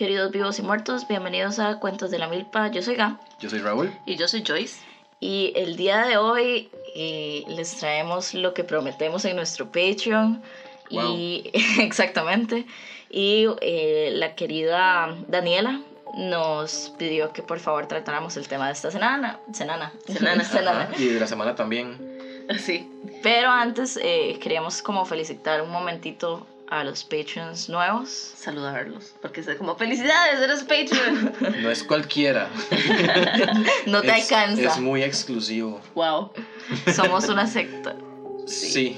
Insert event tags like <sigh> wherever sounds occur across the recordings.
queridos vivos y muertos, bienvenidos a Cuentos de la Milpa. Yo soy Ga. Yo soy Raúl. Y yo soy Joyce. Y el día de hoy eh, les traemos lo que prometemos en nuestro Patreon. Y <laughs> exactamente. Y eh, la querida Daniela nos pidió que por favor tratáramos el tema de esta semana. Senana. Senana. <laughs> Senana. Y de la semana también. Sí. Pero antes eh, queríamos como felicitar un momentito a los Patreons nuevos. Saludarlos. Porque es como, felicidades, eres Patreon. No es cualquiera. <laughs> no te es, alcanza. Es muy exclusivo. wow. Somos una secta. Sí.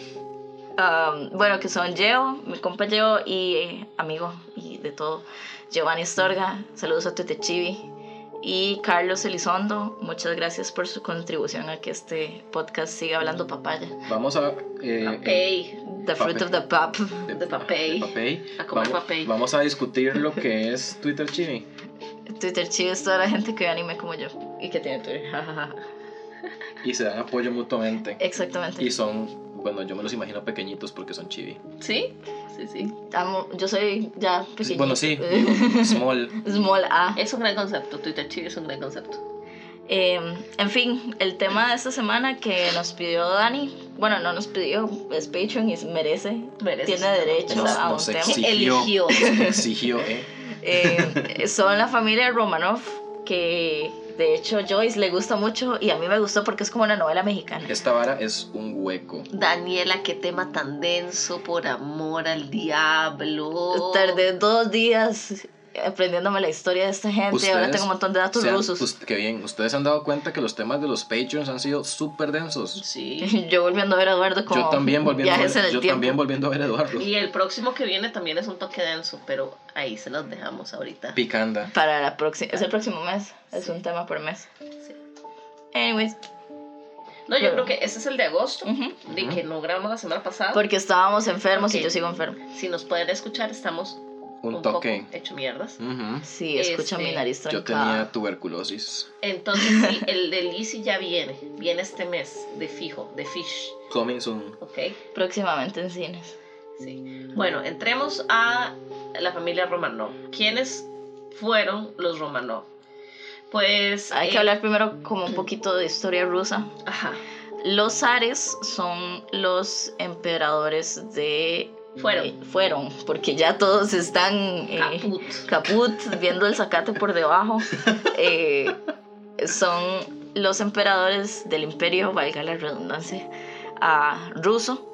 Um, bueno, que son Geo, mi compa Geo y eh, amigo y de todo, Giovanni Storga, saludos a Tete Chivi y Carlos Elizondo, muchas gracias por su contribución a que este podcast siga hablando papaya. Vamos a... Eh, Papay. The fruit of the pap. de- de papay. de papay. A comer vamos, papay. vamos a discutir lo que es Twitter Chibi. Twitter Chivi es toda la gente que ve anime como yo y que tiene Twitter. <laughs> Y se dan apoyo mutuamente. Exactamente. Y son, bueno, yo me los imagino pequeñitos porque son chibi. ¿Sí? Sí, sí. Amo- yo soy ya pequeño. Bueno, sí, small. <laughs> Small A. Es un gran concepto. Twitter Chibi es un gran concepto. Eh, en fin, el tema de esta semana que nos pidió Dani, bueno, no nos pidió, es Patreon y merece, Merece. tiene derecho Nos, a un nos tema. exigió. Eligió. exigió, ¿eh? <laughs> Eh, son la familia Romanov, que de hecho Joyce le gusta mucho y a mí me gustó porque es como una novela mexicana. Esta vara es un hueco. Daniela, qué tema tan denso, por amor al diablo. Tardé dos días aprendiéndome la historia de esta gente y ahora Ustedes tengo un montón de datos Se han- rusos. pues, qué bien, ustedes se han dado cuenta que los temas de los Patreons han sido súper densos. Sí. <laughs> Yo volviendo a ver a Eduardo como Yo también volviendo a en ver, el yo tiempo. también volviendo a ver a Eduardo. Y el próximo que viene también es un toque denso, pero ahí se los dejamos ahorita. Picanda. Para la próxima, es el próximo mes, es un tema por mes. Sí. Anyways, No, yo creo que ese es el de agosto, Ujú. de que no grabamos la semana pasada. porque estábamos enfermos y Ok. yo sigo enfermo. Si nos pueden escuchar, estamos Un, un, toque. poco hecho mierdas. Sí, escucha Este, mi nariz Yo tenía tuberculosis. Entonces, sí, el de Lizzie ya viene. Viene este mes, de fijo, de Fish. Coming soon. ¿Ok? Próximamente en cines. Sí. Bueno, entremos a la familia Romanov. ¿Quiénes fueron los Romanov? Pues. Hay que eh, hablar primero como un poquito de historia rusa. Ajá. Los zares son los emperadores de... Fueron. eh, fueron, porque ya todos están... eh, Caput. caput, viendo el zacate por debajo. <laughs> Eh, son los emperadores del imperio, valga la redundancia, ah, ruso.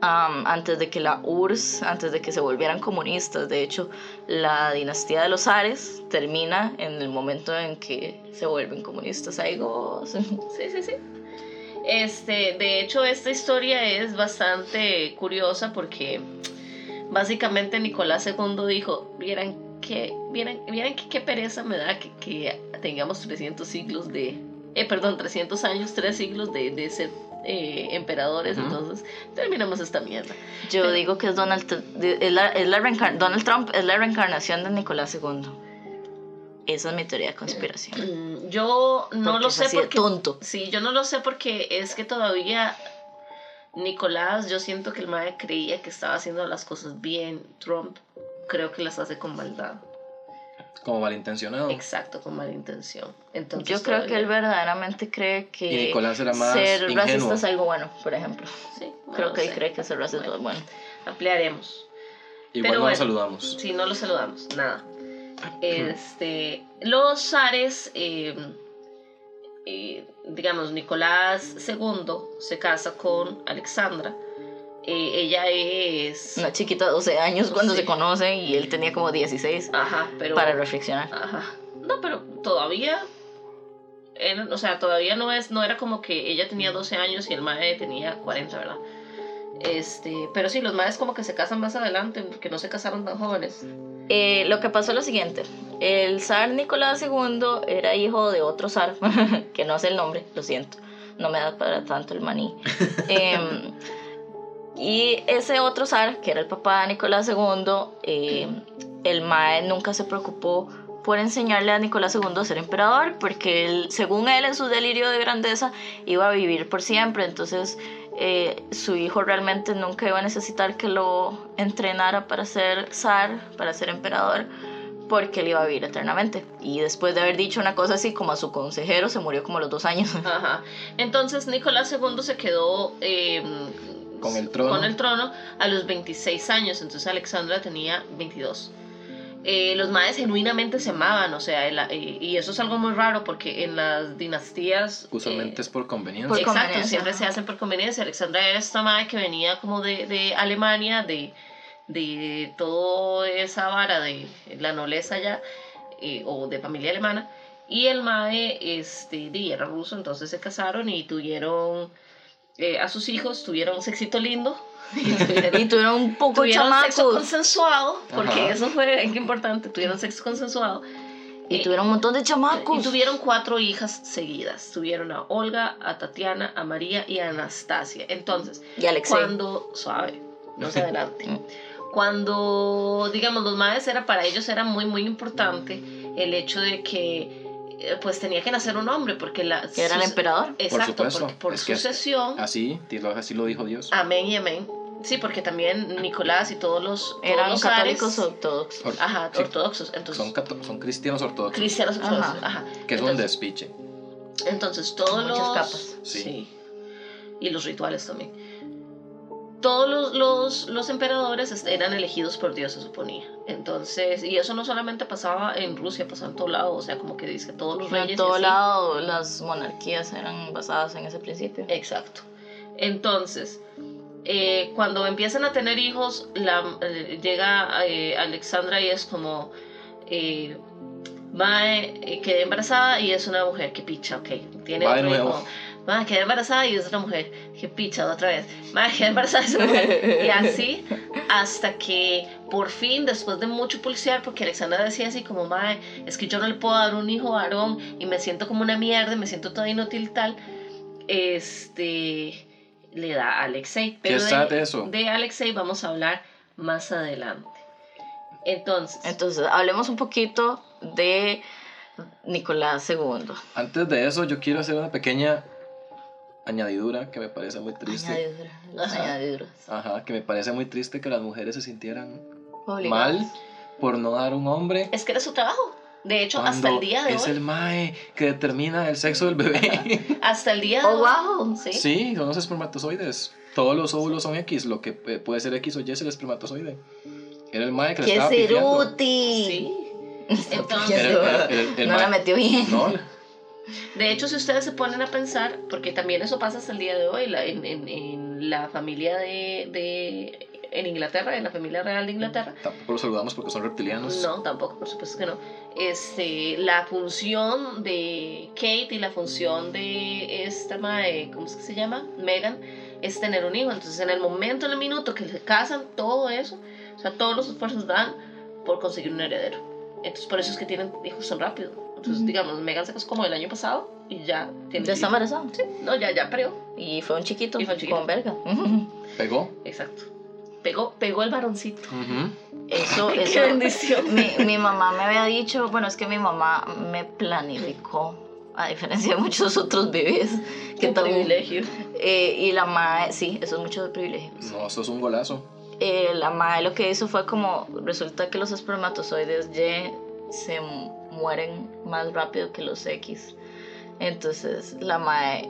Am, antes de que la URSS, antes de que se volvieran comunistas, de hecho, la dinastía de los Ares termina en el momento en que se vuelven comunistas. Ahí goz. Sí, sí, sí. Este, de hecho, esta historia es bastante curiosa porque básicamente Nicolás II dijo, vieran que, vieran, vieran que qué pereza me da que, que tengamos 300 siglos de, eh, perdón, 300 años, 3 siglos de, de ser eh, emperadores, Ujú. entonces terminamos esta mierda. Yo Pero- digo que es Donald, es la- es la Donald Trump es la reencarnación de Nicolás II. Esa es mi teoría de conspiración. Mm, Yo no Porque lo sé así de porque... tonto. Sí, yo no lo sé porque es que todavía Nicolás, yo siento que el mae creía que estaba haciendo las cosas bien. Trump creo que las hace con maldad. Como malintencionado. Exacto, con mala intención. Entonces, Yo creo que él verdaderamente cree que Y Nicolás era más ser racista es algo bueno, por ejemplo. Sí, no Creo lo que él cree que ser racista Bueno. es bueno. Ampliaremos. Igual Pero no bueno. nos saludamos. Si no lo saludamos, nada. Este, los zares, eh, eh, digamos, Nicolás II se casa con Alexandra. Eh, ella es... Una chiquita de 12 años cuando Sí. se conocen y él tenía como 16 Ajá, pero... para reflexionar. Ajá. No, pero todavía. o sea, todavía no es, no era como que ella tenía 12 años y el mae tenía 40, ¿verdad? Este, pero sí, los maes como que se casan más adelante, porque no se casaron tan jóvenes. Eh, lo que pasó es lo siguiente. El zar Nicolás II era hijo de otro zar, <laughs> que no sé el nombre, lo siento. No me da para tanto el maní. <laughs> Em, y ese otro zar, que era el papá de Nicolás II, eh, el Mae nunca se preocupó por enseñarle a Nicolás II a ser emperador, porque él, según él en su delirio de grandeza iba a vivir por siempre, entonces eh, su hijo realmente nunca iba a necesitar que lo entrenara para ser zar, para ser emperador, porque él iba a vivir eternamente. Y después de haber dicho una cosa así, como a su consejero, se murió como a los dos años. <laughs> Ajá. Entonces Nicolás II se quedó eh, Con el trono. con el trono a los 26 años, entonces Alexandra tenía 22. Eh, los maes genuinamente se amaban, o sea, el- eh, y eso es algo muy raro porque en las dinastías... Usualmente eh, es por conveniencia. por Exacto, conveniencia, siempre se hacen por conveniencia. Alexandra era esta madre que venía como de, de Alemania, de, de toda esa vara de la nobleza ya, eh, o de familia alemana. Y el mae este, di, era ruso, entonces se casaron y tuvieron eh, a sus hijos, tuvieron un sexito lindo. <laughs> Y tuvieron, Y un poco de tuvieron sexo chamacos. consensuado, porque Ajá. eso fue <laughs> importante, tuvieron sexo consensuado. Y Eh, tuvieron un montón de y chamacos. tuvieron cuatro hijas seguidas. Tuvieron a Olga, a Tatiana, a María y a Anastasia. Entonces, Y Alexei. cuando, suave, no se adelante. Mm. Cuando, digamos, los madres era para ellos era muy, muy importante el hecho de que pues tenía que nacer un hombre porque la Que era el emperador. Exacto, supuesto. por que sucesión, Así, así lo dijo Dios. amén y amén. Sí, porque también Nicolás y todos los todos Eran los católicos ortodoxos. Or- Ajá, sí, ortodoxos. Entonces, son, son cristianos ortodoxos. cristianos ortodoxos. Ajá. Ajá. que es un despiche. Entonces, todos Muchas los... capas. Sí. Y los rituales también. Todos los, los, los emperadores eran elegidos por Dios, se suponía. Entonces, y eso no solamente pasaba en Rusia, pasaba en todo lado. O sea, como que dice todos los reyes... En todo así. lado las monarquías eran basadas en ese principio. Exacto. Entonces, eh, cuando empiezan a tener hijos, la, eh, llega eh, Alexandra y es como, eh, Mae, eh, quedé embarazada y es una mujer, que picha, ok. Tiene Va de otro nuevo. hijo. Mae, quedé embarazada y es otra mujer, que picha, otra vez. Mae, quedé embarazada y es una mujer. Y así hasta que por fin, después de mucho pulsear, porque Alexandra decía así como, Mae, es que yo no le puedo dar un hijo varón y me siento como una mierda, me siento toda inútil tal, este, le da a Alexei. Pero de, eso. de Alexei vamos a hablar más adelante. Entonces, Entonces, hablemos un poquito de Nicolás II. Antes de eso, yo quiero hacer una pequeña añadidura que me parece muy triste. Añadidura, las Ajá. añadiduras. Ajá, que me parece muy triste que las mujeres se sintieran Obligadas. mal por no dar un hombre. es que era su trabajo. De hecho, cuando hasta el día de es hoy. el mae que determina el sexo del bebé. Hasta el día de Oh, hoy. wow. ¿sí? sí, son los espermatozoides. Todos los óvulos son X, lo que puede ser X o Y es el espermatozoide. Era el mae que le ¡Qué estaba pifiando. ceruti! Sí. Entonces- era- era el no la mae- metió bien. No, De hecho, si ustedes se ponen a pensar, porque también eso pasa hasta el día de hoy, la- en, en- en la familia de, de- en Inglaterra, en la familia real de Inglaterra, tampoco los saludamos porque son reptilianos. no, tampoco, por supuesto que no. Este, la función de Kate y la función de esta mae, ¿cómo es que se llama? Megan, es tener un hijo. Entonces, en el momento, en el minuto que se casan, todo eso, o sea, todos los esfuerzos dan por conseguir un heredero. Entonces, por eso es que tienen hijos tan rápido. Entonces, Ujú. digamos, Megan se casó como el año pasado y ya tiene. Ya está embarazada. No, ya, ya parió. Y fue un chiquito, Y fue un chiquito. con verga. <laughs> ¿Pegó? Exacto. Pegó, pegó el varoncito. Ujú. Eso, <laughs> Qué eso. bendición. Mi, mi mamá me había dicho, bueno, es que mi mamá me planificó, a diferencia de muchos otros bebés <laughs> que Qué también. privilegio. Eh, y la madre, sí, eso es mucho de privilegio. No, eso es un golazo. Eh, la madre lo que hizo fue como, resulta que los espermatozoides Y se mu- mueren más rápido que los X. Entonces la madre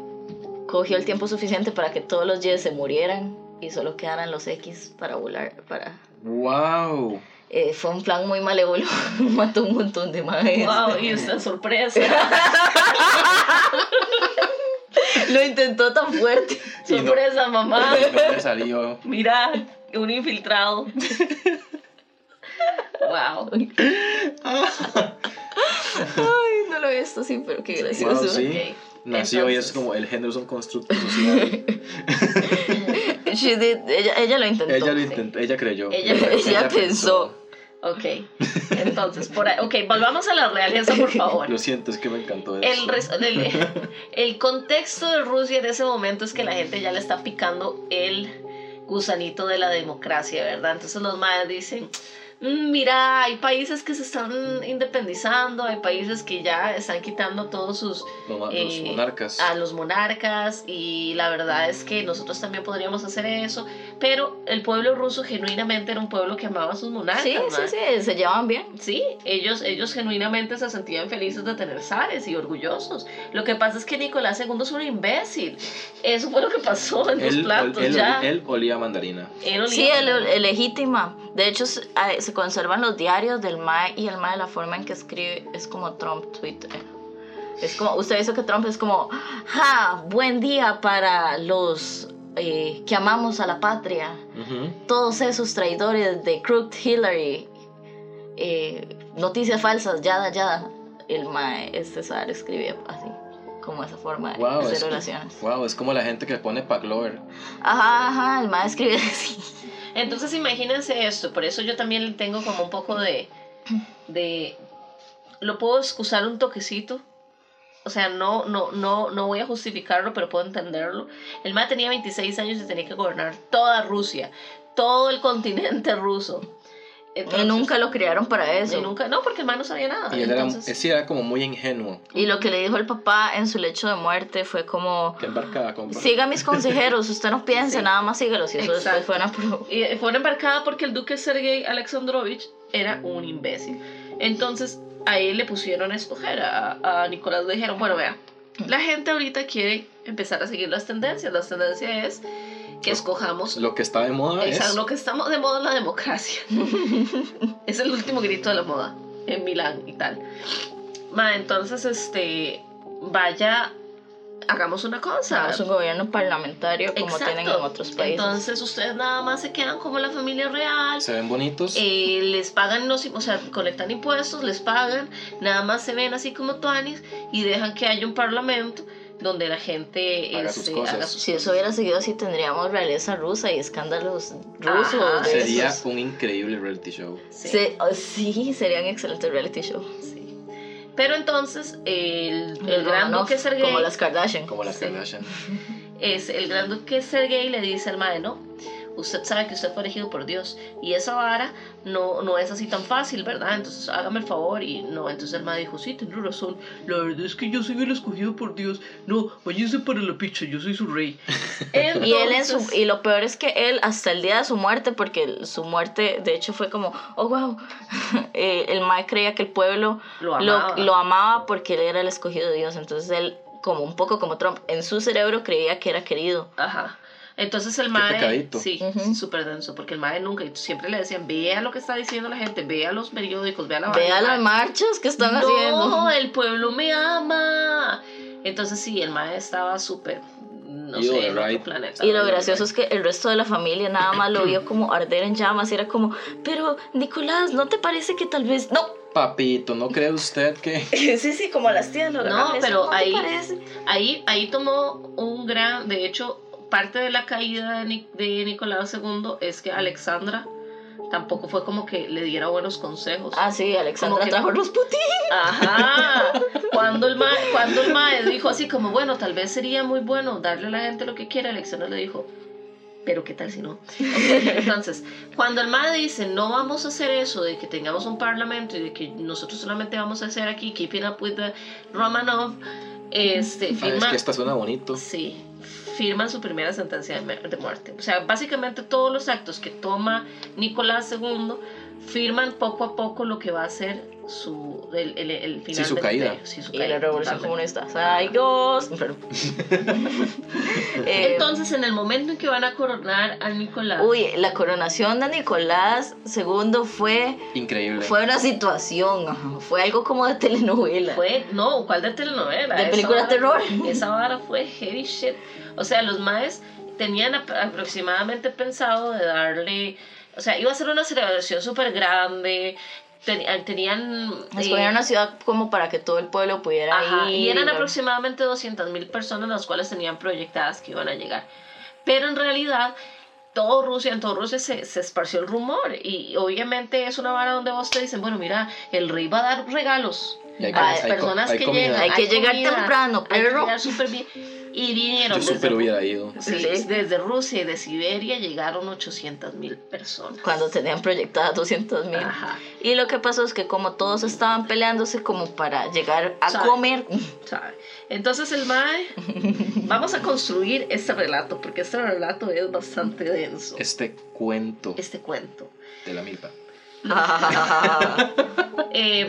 cogió el tiempo suficiente para que todos los Y se murieran y solo quedaran los X para volar, para... ¡Wow! Eh, fue un plan muy malévolo, <laughs> mató un montón de madres. Wow, y usted sorpresa. <laughs> Lo intentó tan fuerte. Y no- sorpresa, mamá. Y no le salió. Mira, un infiltrado. <laughs> wow. <laughs> Ay, no lo he visto así, pero qué gracioso. Wow, sí. Ok. Nació y es como el género es un constructo social. <laughs> She did- ella, ella lo intentó. ella lo intentó, ella creyó. Ella- ella pensó. Ok. Entonces, por ahí. Ok, volvamos a la realeza, por <laughs> favor. Lo siento, es que me encantó eso. El, el, el contexto de Rusia en ese momento es que la gente ya le está picando el gusanito de la democracia, ¿verdad? Entonces los mayas dicen, "Mm, mira, hay países que se están independizando, hay países que ya están quitando todos sus Los, los eh, monarcas. a los monarcas y la verdad es que nosotros también podríamos hacer eso, Pero el pueblo ruso genuinamente era un pueblo que amaba a sus monarcas. Sí, sí, sí, se llevaban bien. Sí, ellos, ellos genuinamente se sentían felices de tener zares y orgullosos. Lo que pasa es que Nicolás II es un imbécil. Eso fue lo que pasó en los Él, platos. él- ya. él olía a mandarina. Él olía- Sí, el, el legítima. De hecho, se, ah, se conservan los diarios del MAE y el MAE, la forma en que escribe es como Trump Twitter. Es como, usted dice que Trump es como, ja, buen día para los eh, que amamos a la patria. Todos esos traidores de Crooked Hillary, eh, noticias falsas, yada, yada. El MAE, este César, escribe así, como esa forma de Wow, hacer es, oraciones. wow, es como la gente que pone Paglover. Ajá, ajá, el MAE escribe así. Entonces imagínense esto, por eso yo también tengo como un poco de, de, lo puedo excusar un toquecito, o sea, no, no, no, no voy a justificarlo, pero puedo entenderlo. El MAE tenía 26 años y tenía que gobernar toda Rusia, todo el continente ruso. Y Entonces- nunca lo criaron para eso. y nunca, no, porque el MAE no sabía nada. Y él era, entonces- él sí era como muy ingenuo. Y lo que le dijo el papá en su lecho de muerte fue como, Que embarcada, compa. siga mis consejeros, usted no piense, <laughs> Sí. nada más sígalos. Y eso Exacto. después fue una. Y fue una embarcada porque el duque Sergei Alexandrovich era un imbécil. Entonces a él le pusieron a escoger. A, a Nicolás le dijeron, bueno, vea, la gente ahorita quiere empezar a seguir las tendencias. La tendencia es que escojamos... Lo que está de moda Exacto, es... lo que estamos de moda es la democracia. <laughs> es el último grito de la moda en Milán y tal. Ma, entonces, este, vaya, hagamos una cosa. Es un gobierno parlamentario como Exacto. tienen en otros países. Entonces ustedes nada más se quedan como la familia real. Se ven bonitos. eh, les pagan los, o sea, colectan impuestos, les pagan, nada más se ven así como tuanis y dejan que haya un parlamento donde la gente Haga este, sus cosas. haga sus si eso hubiera seguido así, tendríamos realeza rusa y escándalos rusos. Ajá. de Sería esos. un increíble reality show. Sí, Se- oh, sí, serían excelentes reality show. sí. Pero entonces el, el, El gran duque Sergei Como las Kardashian. Como las Sí. Kardashian. es el gran duque Sergei le dice al mae, no, usted sabe que usted fue elegido por Dios y esa vara no, no es así tan fácil, ¿verdad? Entonces hágame el favor y no, entonces el mae dijo, sí, tiene razón, la verdad es que yo soy el escogido por Dios, no, váyanse para la picha, yo soy su rey. <laughs> Y él en su, y lo peor es que él hasta el día de su muerte, porque su muerte de hecho fue como, oh wow, <laughs> eh, el Mae creía que el pueblo Lo lo, amaba. lo amaba porque él era el escogido de Dios. Entonces él, como un poco como Trump, en su cerebro creía que era querido. Ajá. Entonces el mae, pecadito. sí, Ujú. súper denso, porque el mae nunca, y siempre le decían, vea lo que está diciendo la gente, vea los periódicos, vea la Vea vaina". las marchas que están no, haciendo. el pueblo me ama. Entonces sí, el mae estaba súper, no You sé, right. planeta. Y lo gracioso es que el resto de la familia nada más lo vio <clears throat> como arder en llamas y era como, pero Nicolás, ¿no te parece que tal vez... No, Papito, ¿no cree usted que...? <laughs> sí, sí, como las tías lo No, pero ¿no ahí-? Ahí, ahí tomó un gran, de hecho, parte de la caída de, Ni- de Nicolás II es que Alexandra tampoco fue como que le diera buenos consejos. Ah, sí, Alexandra Como que- trajo los putis. Ajá. <laughs> Cuando el, mae, cuando el mae dijo así como, bueno, tal vez sería muy bueno darle a la gente lo que quiera, Alexandra le dijo, pero qué tal si no. Entonces, cuando el mae dice, no vamos a hacer eso de que tengamos un parlamento y de que nosotros solamente vamos a hacer aquí keeping up with the Romanov, este, Ah, es firma, que esta suena bonito. sí, firman su primera sentencia de, mu- de muerte. O sea, básicamente todos los actos que toma Nicolás II firman poco a poco lo que va a ser su, el, el, el final su del caída. imperio. Sí, su Y caída, la revolución totalmente. comunista. ¡Ay, Dios! <laughs> Eh, Entonces, en el momento en que van a coronar a Nicolás, Uy, la coronación de Nicolás II fue, Increíble. fue una situación, fue algo como de telenovela. fue, no, ¿cuál de telenovela? De Esa película de terror. Esa vara fue heavy shit. O sea, los maes tenían ap- aproximadamente pensado de darle, o sea, iba a ser una celebración súper grande, ten- tenían... eh, Escogieron una ciudad como para que todo el pueblo pudiera Ajá, ir. y eran y- aproximadamente 200 mil personas las cuales tenían proyectadas que iban a llegar. Pero en realidad, todo Rusia, en todo Rusia se, se esparció el rumor. Y obviamente es una vara donde vos te dicen, bueno, mira, el rey va a dar regalos hay a hay personas hay que llegan. Hay que llegar temprano, Hay que perro. llegar súper bien. Y vinieron Yo desde, súper hubiera ido. sí, Sí. desde Rusia y de Siberia llegaron 800 mil personas. Cuando tenían proyectadas 200 mil. Y lo que pasó es que como todos estaban peleándose como para llegar a Sabe. comer, ¿sabe? Entonces el Mae, <laughs> vamos a construir este relato, porque este relato es bastante denso, Este cuento este cuento. de la milpa. <laughs> Em,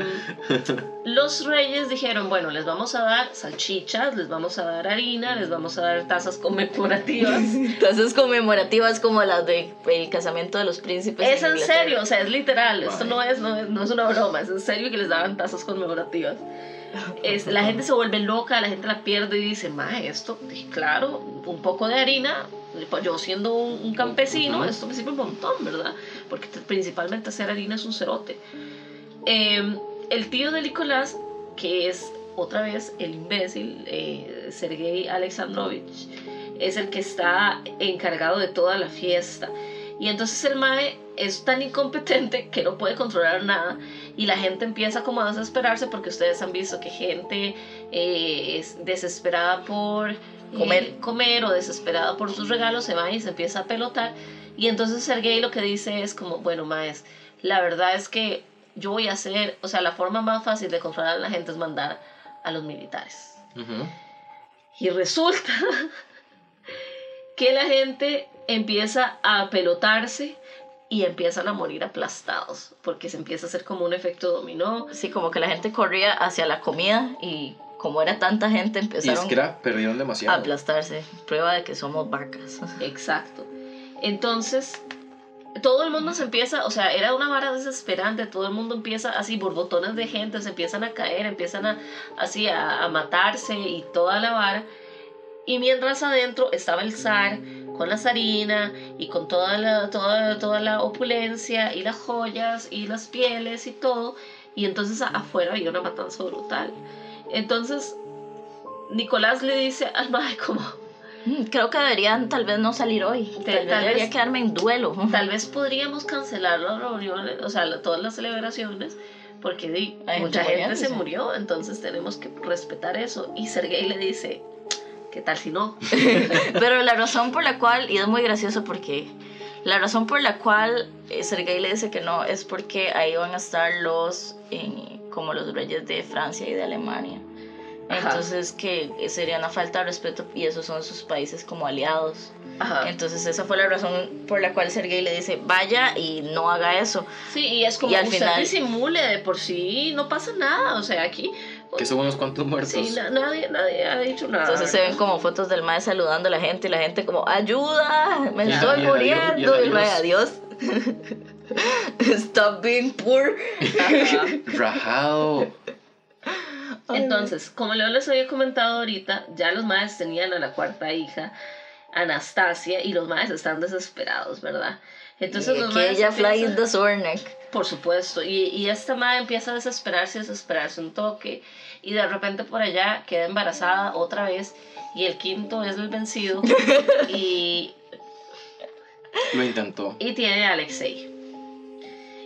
los reyes dijeron, bueno, les vamos a dar salchichas, les vamos a dar harina, les vamos a dar tazas conmemorativas. <laughs> Entonces conmemorativas como las de el casamiento de los príncipes. es en serio, o sea, es literal, esto no es, no, es, no es una broma, es en serio que les daban tazas conmemorativas. Es, la gente se vuelve loca, la gente la pierde y dice, ma, esto, claro, un poco de harina, yo siendo un, un campesino, Ujú. esto me sirve un montón, ¿verdad? Porque principalmente hacer harina es un cerote. Eh, el tío de Nicolás, que es otra vez el imbécil, eh, Sergei Alexandrovich, es el que está encargado de toda la fiesta. Y entonces el Mae es tan incompetente que no puede controlar nada y la gente empieza como a desesperarse porque ustedes han visto que gente eh, es desesperada por Comer. comer o desesperada por sus regalos se va y se empieza a pelotar y entonces Sergei lo que dice es como bueno maes la verdad es que yo voy a hacer o sea la forma más fácil de controlar a la gente es mandar a los militares y resulta <laughs> que la gente empieza a pelotarse y empiezan a morir aplastados, porque se empieza a hacer como un efecto dominó. Sí, como que la gente corría hacia la comida y como era tanta gente empezaron perdieron a demasiado. aplastarse. Prueba de que somos vacas. Exacto. Entonces, todo el mundo se empieza, o sea, era una vara desesperante, todo el mundo empieza así, borbotones de gente, se empiezan a caer, empiezan a, así a, a matarse y toda la vara. Y mientras adentro estaba el zar con la zarina y con toda la, toda, toda la opulencia y las joyas y las pieles y todo. Y entonces a- afuera había una matanza brutal. Entonces, Nicolás le dice al mae como, Mm, Creo que deberían tal vez no salir hoy. Tal, vez debería vez- quedarme en duelo. Tal vez podríamos cancelar las reuniones, o sea, todas las celebraciones, porque di, Hay mucha gente se murió, entonces tenemos que respetar eso. Y Sergei le dice, ¿qué tal si no? <laughs> Pero la razón por la cual, y es muy gracioso porque la razón por la cual eh, Sergei le dice que no es porque ahí van a estar los, eh, como los reyes de Francia y de Alemania. Ajá. Entonces que sería una falta de respeto y esos son sus países como aliados. Ajá. Entonces esa fue la razón por la cual Sergei le dice vaya y no haga eso. Sí, y es como Y al usted final- disimule de por sí, no pasa nada, o sea, aquí... Que son unos cuantos muertos. Sí, na- nadie, nadie ha dicho nada. Entonces se ven como fotos del mae saludando a la gente y la gente como ayuda, me Y el- estoy y el adiós- y el muriendo. Y el mae, adiós. <laughs> Stop being poor. Rajado. Entonces, como Leo les había comentado ahorita, ya los maes tenían a la cuarta hija, Anastasia, y los maes están desesperados, ¿verdad? Entonces y los maes ella flying the Zornek. Por supuesto, y, y esta madre empieza a desesperarse, desesperarse un toque, y de repente por allá queda embarazada otra vez, y el quinto es el vencido, <laughs> y, Lo intentó. y tiene a Alexei.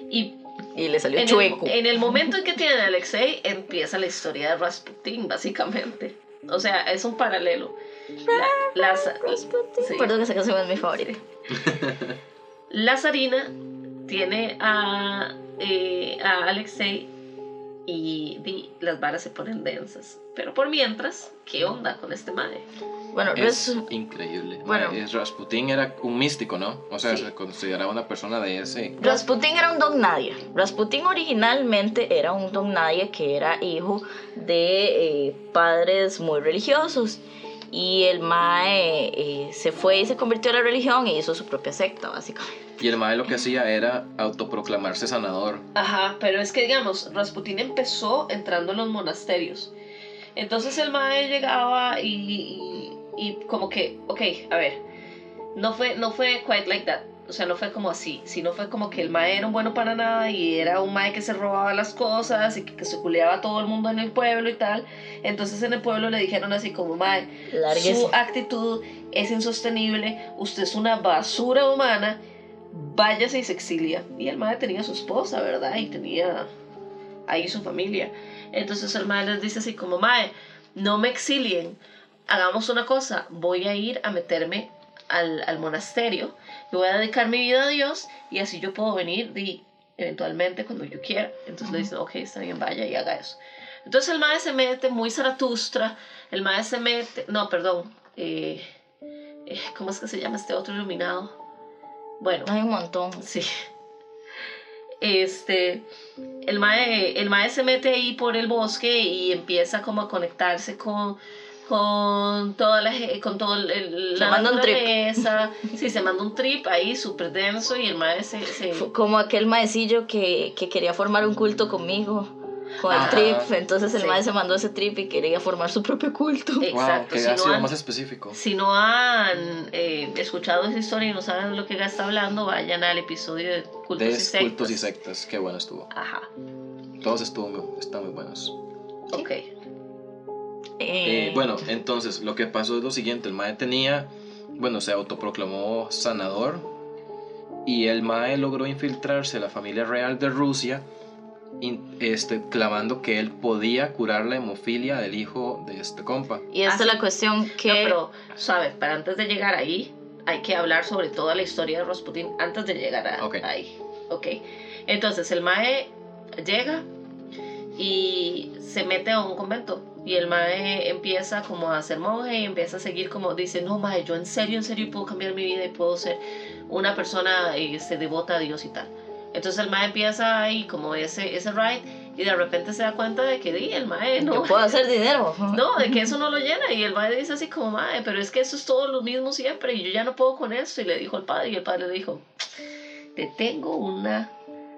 Y Y le salió en el, chueco. en el momento en que tiene a Alexei, empieza la historia de Rasputin, básicamente. O sea, es un paralelo. La, la, za- sí. Perdón, esa canción es mi favorita. la zarina tiene a, eh, a Alexei y las varas se ponen densas. Pero por mientras, ¿qué onda con este madre? Bueno, Es increíble. Bueno. Rasputin era un místico, ¿no? O sea, Sí. se consideraba una persona de ese. Rasputin era un don nadie. Rasputin originalmente era un don nadie que era hijo de eh, padres muy religiosos. Y el Mae eh, se fue y se convirtió a la religión e hizo su propia secta, básicamente. Y el mae lo que hacía era autoproclamarse sanador. Ajá, pero es que digamos, Rasputin empezó entrando en los monasterios. Entonces el mae llegaba y, y, y como que, ok, a ver, no fue, no fue quite like that. O sea, no fue como así, sino fue como que el mae era un bueno para nada y era un mae que se robaba las cosas y que, que se culeaba a todo el mundo en el pueblo y tal. Entonces en el pueblo le dijeron así como, mae, Lárguese. su actitud es insostenible, usted es una basura humana, váyase y se exilia. Y el madre tenía su esposa, ¿verdad? Y tenía ahí su familia. Entonces el madre les dice así como, mae, no me exilien, hagamos una cosa, voy a ir a meterme al, al monasterio, y voy a dedicar mi vida a Dios y así yo puedo venir y eventualmente cuando yo quiera. Entonces le dicen, ok, está bien, vaya y haga eso. Entonces el maestro se mete muy zaratustra, el maestro se mete, no, perdón, eh, eh, ¿cómo es que se llama este otro iluminado? Bueno, Hay un montón. Sí. Este, el mae, el mae se mete ahí por el bosque y empieza como a conectarse con, con toda la ge- con todo el- el- Se la manda un trip. <laughs> Sí, se manda un trip ahí súper denso y el mae se, se- Como aquel maecillo que, que quería formar un culto conmigo. Con el Ajá. trip. Entonces el Sí. mae se mandó ese trip y quería formar su propio culto. Wow, Exacto, que si ha no sido han- más específico. Si no han eh, escuchado esa historia y no saben de lo que Gas está hablando, vayan al episodio de cultos y De sectas. cultos y sectas, qué bueno estuvo. Ajá, Todos estuvo muy- están muy buenos. ok. Eh, bueno, entonces lo que pasó es lo siguiente, el Mae tenía, bueno, se autoproclamó sanador y el Mae logró infiltrarse en la familia real de Rusia, in- este, clamando que él podía curar la hemofilia del hijo de este compa. Y esta Ah, es la cuestión que... No, pero, ¿sabes? Para antes de llegar ahí, hay que hablar sobre toda la historia de Rasputin antes de llegar a, Ok. ahí. Ok. Entonces, el Mae llega y se mete a un convento. Y el Mae empieza como a ser monje y empieza a seguir como, dice, no, Mae, yo en serio, en serio puedo cambiar mi vida y puedo ser una persona este, devota a Dios y tal. Entonces el Mae empieza ahí como ese, ese ride y de repente se da cuenta de que di, el Mae no, Yo <laughs> puedo hacer dinero. no, de que eso no lo llena. Y el padre dice así como, madre, pero es que eso es todo lo mismo siempre y yo ya no puedo con esto. Y le dijo al padre y el padre le dijo, te tengo una,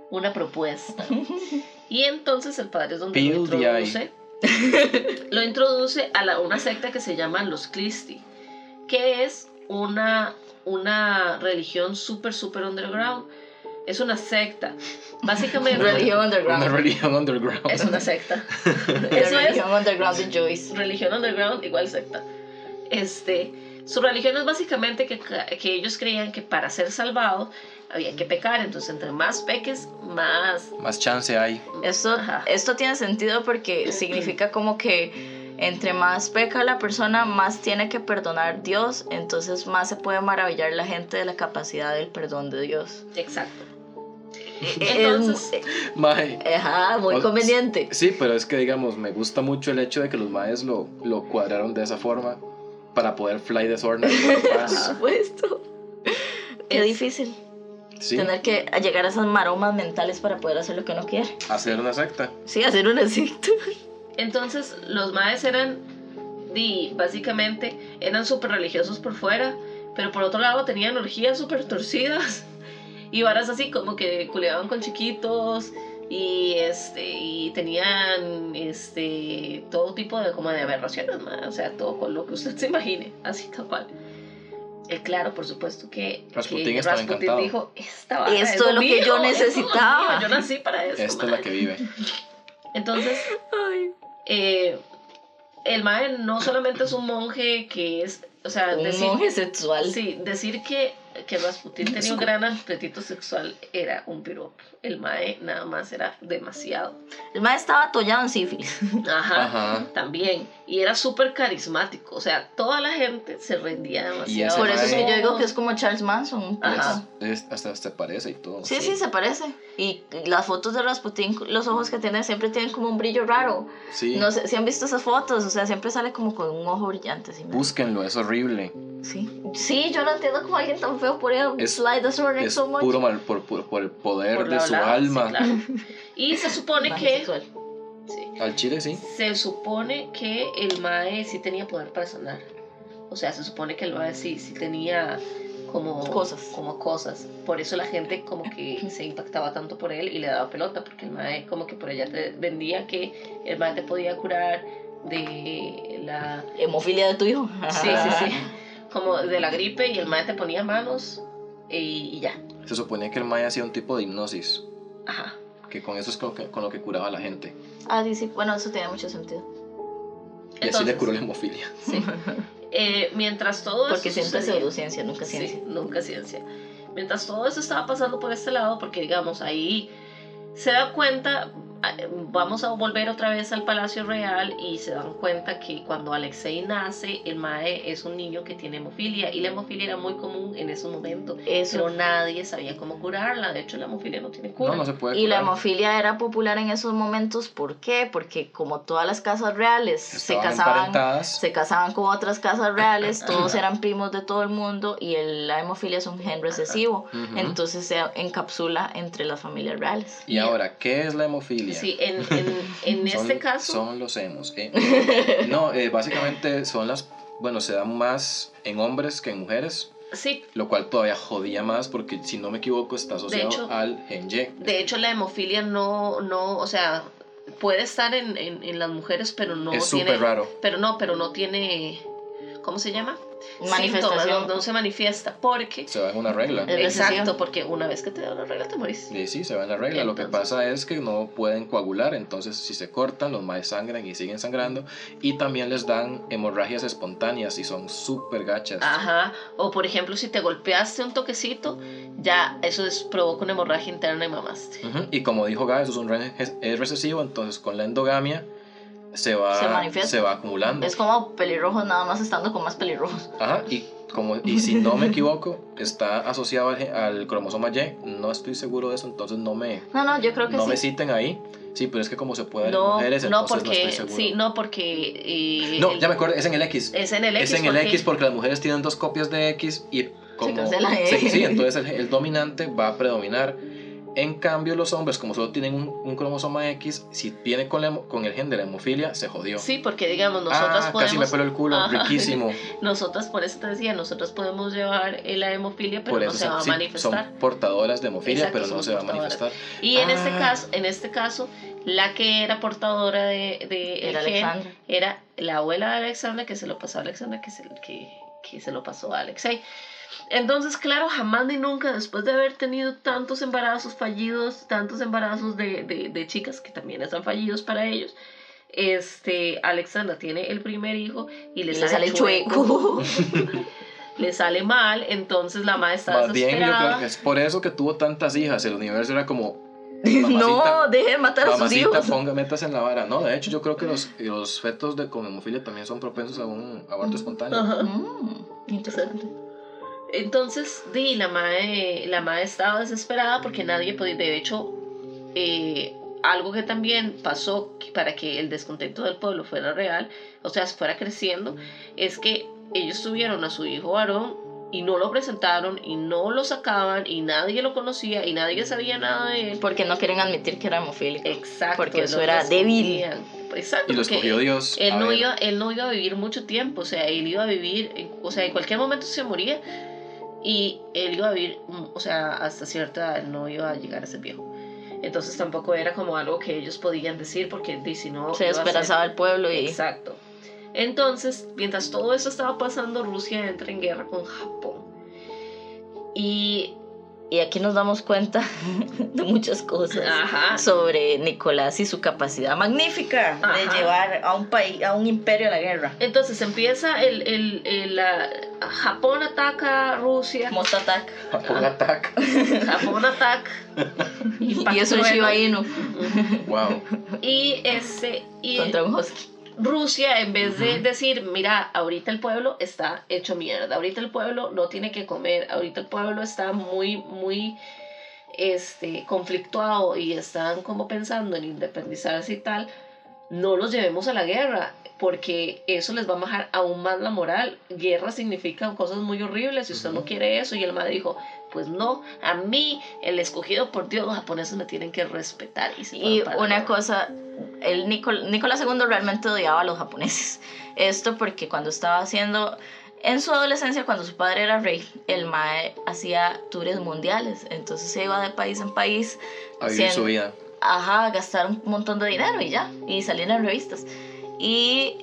una propuesta. <laughs> y entonces el padre es donde lo Bill the eye. introduce. <laughs> lo introduce a la, una secta que se llama los Clisti, que es una, una religión súper, súper underground. Es una secta. Básicamente Religión Una underground. religión underground. es una secta. <laughs> Eso es religión underground de Joyce. religión underground igual secta. Este, su religión es básicamente que, que ellos creían que para ser salvado había que pecar, entonces entre más peques, más... Más chance hay. Esto, Ajá. esto tiene sentido porque significa como que entre más peca la persona, más tiene que perdonar Dios, entonces más se puede maravillar la gente de la capacidad del perdón de Dios. Exacto. <laughs> Entonces, Entonces- Mae. ajá, muy O- conveniente. Sí, pero es que digamos, me gusta mucho el hecho de que los maes lo, lo cuadraron de esa forma para poder fly the sword. <laughs> Por supuesto. Qué Es- difícil Sí, tener que llegar a esas maromas mentales para poder hacer lo que uno quiere. hacer una secta. Sí, hacer un éxito. Entonces los maes eran, di, básicamente, eran súper religiosos por fuera, pero por otro lado tenían orgías súper torcidas y varas así como que culeaban con chiquitos y este y tenían este todo tipo de como de aberraciones ma, o sea todo con lo que usted se imagine así tal cual Eh, claro por supuesto que, Rasputín que encantado. dijo esta Esto es lo que mío, yo necesitaba". yo nací para esto Esta es ma". la que vive. <laughs> entonces eh, el Mae no solamente es un monje que es, o sea, Un decir, monje sexual. sí, decir que, que Rasputin tenía un gran apetito sexual era un piropo. El Mae nada más era demasiado. El mae estaba atollado en sífilis. Ajá, Ajá. también. Y era súper carismático. O sea, toda la gente se rendía demasiado. Por eso es que yo digo que es como Charles Manson. Ajá. Es- hasta se parece y todo. Sí, Sí. sí, se parece. Y las fotos de Rasputin, los ojos que tiene siempre tienen como un brillo raro. Sí. No sé si han visto esas fotos, o sea, siempre sale como con un ojo brillante. Búsquenlo, es horrible. Sí. sí, yo no entiendo cómo alguien tan feo podría Es- slide the sword Es so much. puro mal por, por, por el poder Por de su hablada, sí, alma. claro. <laughs> Y se supone que... sí. Al chile sí. Se supone que el Mae sí tenía poder para sanar. O sea, se supone que el Mae sí, sí tenía como Cosas. como cosas. Por eso la gente como que <laughs> se impactaba tanto por él y le daba pelota, porque el Mae como que por ella te vendía que el Mae te podía curar de la... Hemofilia de tu hijo. Sí, sí, sí. <laughs> Como de la gripe y el Mae te ponía manos y, y ya. Se suponía que el Maya hacía un tipo de hipnosis. Ajá. Que con eso es con lo que, con lo que curaba a la gente. Ah, sí, sí. Bueno, eso tiene mucho sentido. Y así le Entonces, curó la hemofilia. <laughs> Sí. Eh, mientras todo Porque eso siempre es sucedía- pseudociencia, nunca ciencia. Sí, nunca ciencia. Mientras todo eso estaba pasando por este lado, porque digamos, ahí se da cuenta, vamos a volver otra vez al Palacio Real y se dan cuenta que cuando Alexei nace, el Mae es un niño que tiene hemofilia y la hemofilia era muy común en ese momento, Eso. pero nadie sabía cómo curarla. De hecho, la hemofilia no tiene cura. No, no se puede Y la hemofilia era popular en esos momentos, ¿por qué? Porque como todas las casas reales se casaban, se casaban con otras casas reales, todos eran primos de todo el mundo y el, la hemofilia es un gen recesivo, entonces se encapsula entre las familias reales. Y ahora, ¿qué es la hemofilia? Sí, en, <laughs> en, este caso... Son los hemos. ¿eh? no, eh, básicamente son las... Bueno, se dan más en hombres que en mujeres. Sí. Lo cual todavía jodía más porque, si no me equivoco, está asociado al gen Y. De hecho, la hemofilia no, no o sea, puede estar en, en, en las mujeres, pero no es tiene... raro. Pero no, pero no tiene... ¿Cómo se llama? Manifestación. No, se manifiesta porque... Se va en una regla. Exacto, porque una vez que te da una regla te morís. Sí, sí, se va en la regla. Lo que pasa es que no pueden coagular, entonces si se cortan, los maes sangran y siguen sangrando. Y también les dan hemorragias espontáneas y son súper gachas. Ajá, o por ejemplo, si te golpeaste un toquecito, ya eso es, provoca una hemorragia interna y mamaste. Y como dijo Guy, eso es, un, es recesivo, entonces con la endogamia se va, se, va acumulando. Es como pelirrojos nada más estando con más pelirrojos. Ajá, y, como, y si no me equivoco, está asociado al, cromosoma Y, no estoy seguro de eso, entonces no me, no, no, yo creo que no sí. me citen ahí. Sí, pero es que como se puede no, mujeres, no porque, no estoy seguro. Sí, no porque... no, ya me acuerdo, es en el X. Es en el X. Es en el X porque las mujeres tienen dos copias de X y como... sí, sí, entonces el, el dominante va a predominar en cambio, los hombres, como solo tienen un, cromosoma X, si viene con, con el gen de la hemofilia, se jodió. Sí, porque digamos, nosotras ah, podemos... casi me peló el culo, riquísimo. <laughs> nosotras, por eso te decía, nosotros podemos llevar la hemofilia, pero no se, va a manifestar. Son portadoras de hemofilia, pero no se va a manifestar. Y en este ah. caso, en este caso, la que era portadora de, de era, gen era la abuela de Alexandra, que se lo pasó a Alexandra, que se, que, que se lo pasó a Alexei. Entonces, claro, jamás ni nunca, después de haber tenido tantos embarazos fallidos, tantos embarazos de, de, chicas que también están fallidos para ellos, este, Alexandra tiene el primer hijo y le, sale, chueco. <laughs> le sale mal, entonces la madre está Más bien, yo creo que es por eso que tuvo tantas hijas. El universo era como. <laughs> no, deje de matar a sus hijos. ponga metas en la vara. No, de hecho, yo creo que los, los fetos de con hemofilia también son propensos a un aborto espontáneo. Mm, interesante. Entonces, di, la madre, la madre estaba desesperada porque nadie podía, de hecho, eh, algo que también pasó para que el descontento del pueblo fuera real, o sea, fuera creciendo, es que ellos tuvieron a su hijo varón y no lo presentaron y no lo sacaban y nadie lo conocía y nadie sabía nada de él. Porque no quieren admitir que era hemofílico. Exacto. Porque eso era débil. Exacto. Y lo escogió Dios. Él, no iba, él no iba a vivir mucho tiempo, o sea, él iba a vivir, o sea, en cualquier momento se moría y él iba a vivir, mm, o sea, hasta cierta edad no iba a llegar a ser viejo. Entonces tampoco era como algo que ellos podían decir porque si no... Se desesperaba el pueblo y... Exacto. Entonces, mientras todo eso estaba pasando, Rusia entra en guerra con Japón. Y y aquí nos damos cuenta <laughs> de muchas cosas sobre Nicolás y su capacidad magnífica de llevar a un país, a un imperio a la guerra. Entonces empieza el, el, el Japón ataca a Rusia. Mota attack. Japón ataca. Japón ataca. <laughs> y eso es Shiba Inu. wow. Y ese y contra un husky. Rusia, en vez de decir, mira, ahorita el pueblo está hecho mierda, ahorita el pueblo no tiene que comer, ahorita el pueblo está muy, muy este, conflictuado y están como pensando en independizarse y tal, no los llevemos a la guerra, porque eso les va a bajar aún más la moral. Guerra significa cosas muy horribles y usted no quiere eso. Y el madre dijo, pues no, a mí, el escogido por Dios, los japoneses me tienen que respetar. Y, una cosa, el Nicolás II realmente odiaba a los japoneses. Esto porque cuando estaba haciendo, en su adolescencia, cuando su padre era rey, el Mae hacía tours mundiales. Entonces se iba de país en país. A vivir su vida. Ajá, gastar un montón de dinero y ya. Y salir en revistas. Y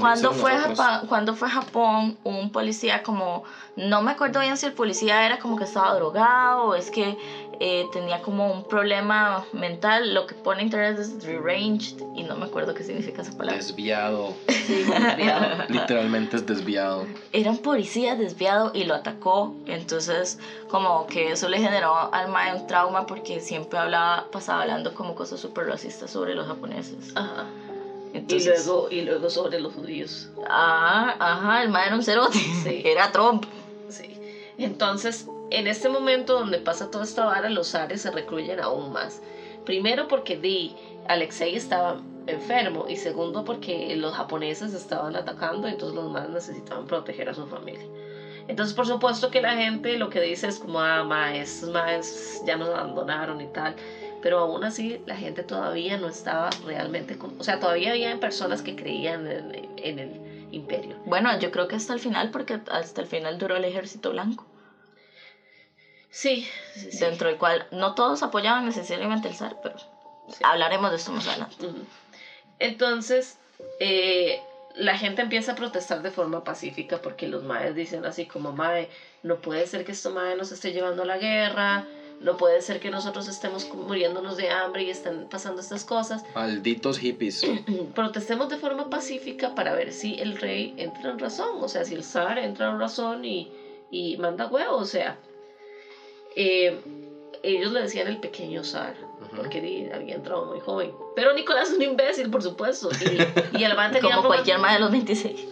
cuando fue, a Japón, cuando fue a Japón, un policía como, no me acuerdo bien si el policía era como que estaba drogado o es que eh, tenía como un problema mental, lo que pone internet es deranged y no me acuerdo qué significa esa palabra. Desviado. Sí, desviado. <laughs> Literalmente es desviado. Era un policía desviado y lo atacó, entonces como que eso le generó al mae un trauma porque siempre hablaba, pasaba hablando como cosas súper racistas sobre los japoneses. Ajá y, luego, y luego sobre los judíos. Ah, ajá, el mae era un cerote. <laughs> Sí. <laughs> Era Trump. Sí. Entonces, en este momento donde pasa toda esta vara, los ares se recluyen aún más. Primero porque Di, Alexei estaba enfermo y segundo porque los japoneses estaban atacando, entonces los más necesitaban proteger a su familia. Entonces, por supuesto que la gente lo que dice es como, ah, ma, estos más ya nos abandonaron y tal pero aún así la gente todavía no estaba realmente, o sea, todavía había personas que creían en, el imperio. Bueno, yo creo que hasta el final, porque hasta el final duró el ejército blanco. Sí, dentro del cual no todos apoyaban necesariamente el zar, pero hablaremos de esto más adelante. Entonces, eh, la gente empieza a protestar de forma pacífica porque los maes dicen así como, mae, no puede ser que esto mae nos esté llevando a la guerra, no puede ser que nosotros estemos muriéndonos de hambre y estén pasando estas cosas. <laughs> Malditos hippies. <clears throat> Protestemos de forma pacífica para ver si el rey entra en razón, o sea, si el zar entra en razón y, y manda huevo, o sea. Eh, ellos le decían el pequeño zar, porque había entrado muy joven. Pero Nicolás es un imbécil, por supuesto. Y, y el man <laughs> tenía Como cualquier más de los 26.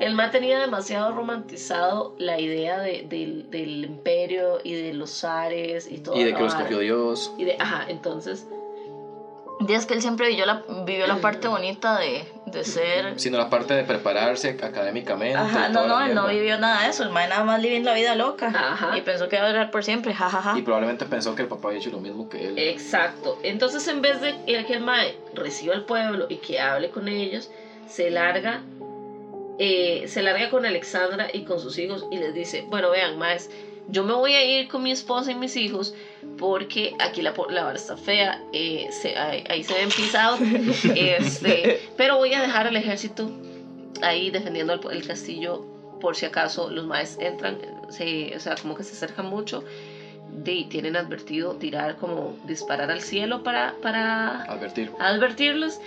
El man tenía demasiado romantizado la idea de, del imperio y de los zares y todo. Y de que lo escogió Dios. Y de, ajá, entonces... Y es que él siempre vivió la, vivió la parte <clears throat> bonita de, de ser... Sino la parte de prepararse académicamente. Ajá, no, no, él no vivió nada de eso. El man nada más vivió la vida loca. Ajá. Y pensó que iba a durar por siempre, jajaja. Y probablemente pensó que el papá había hecho lo mismo que él. Exacto. Entonces en vez de que el man reciba al pueblo y que hable con ellos, se larga eh, se larga con Alexandra y con sus hijos y les dice, bueno, vean, más, yo me voy a ir con mi esposa y mis hijos porque aquí la, la vara está fea, eh, ahí, se ven pisados, <laughs> este, pero voy a dejar al ejército ahí defendiendo el, castillo por si acaso los maes entran, se, o sea, como que se acercan mucho y tienen advertido tirar como disparar al cielo para, para Advertir. advertirlos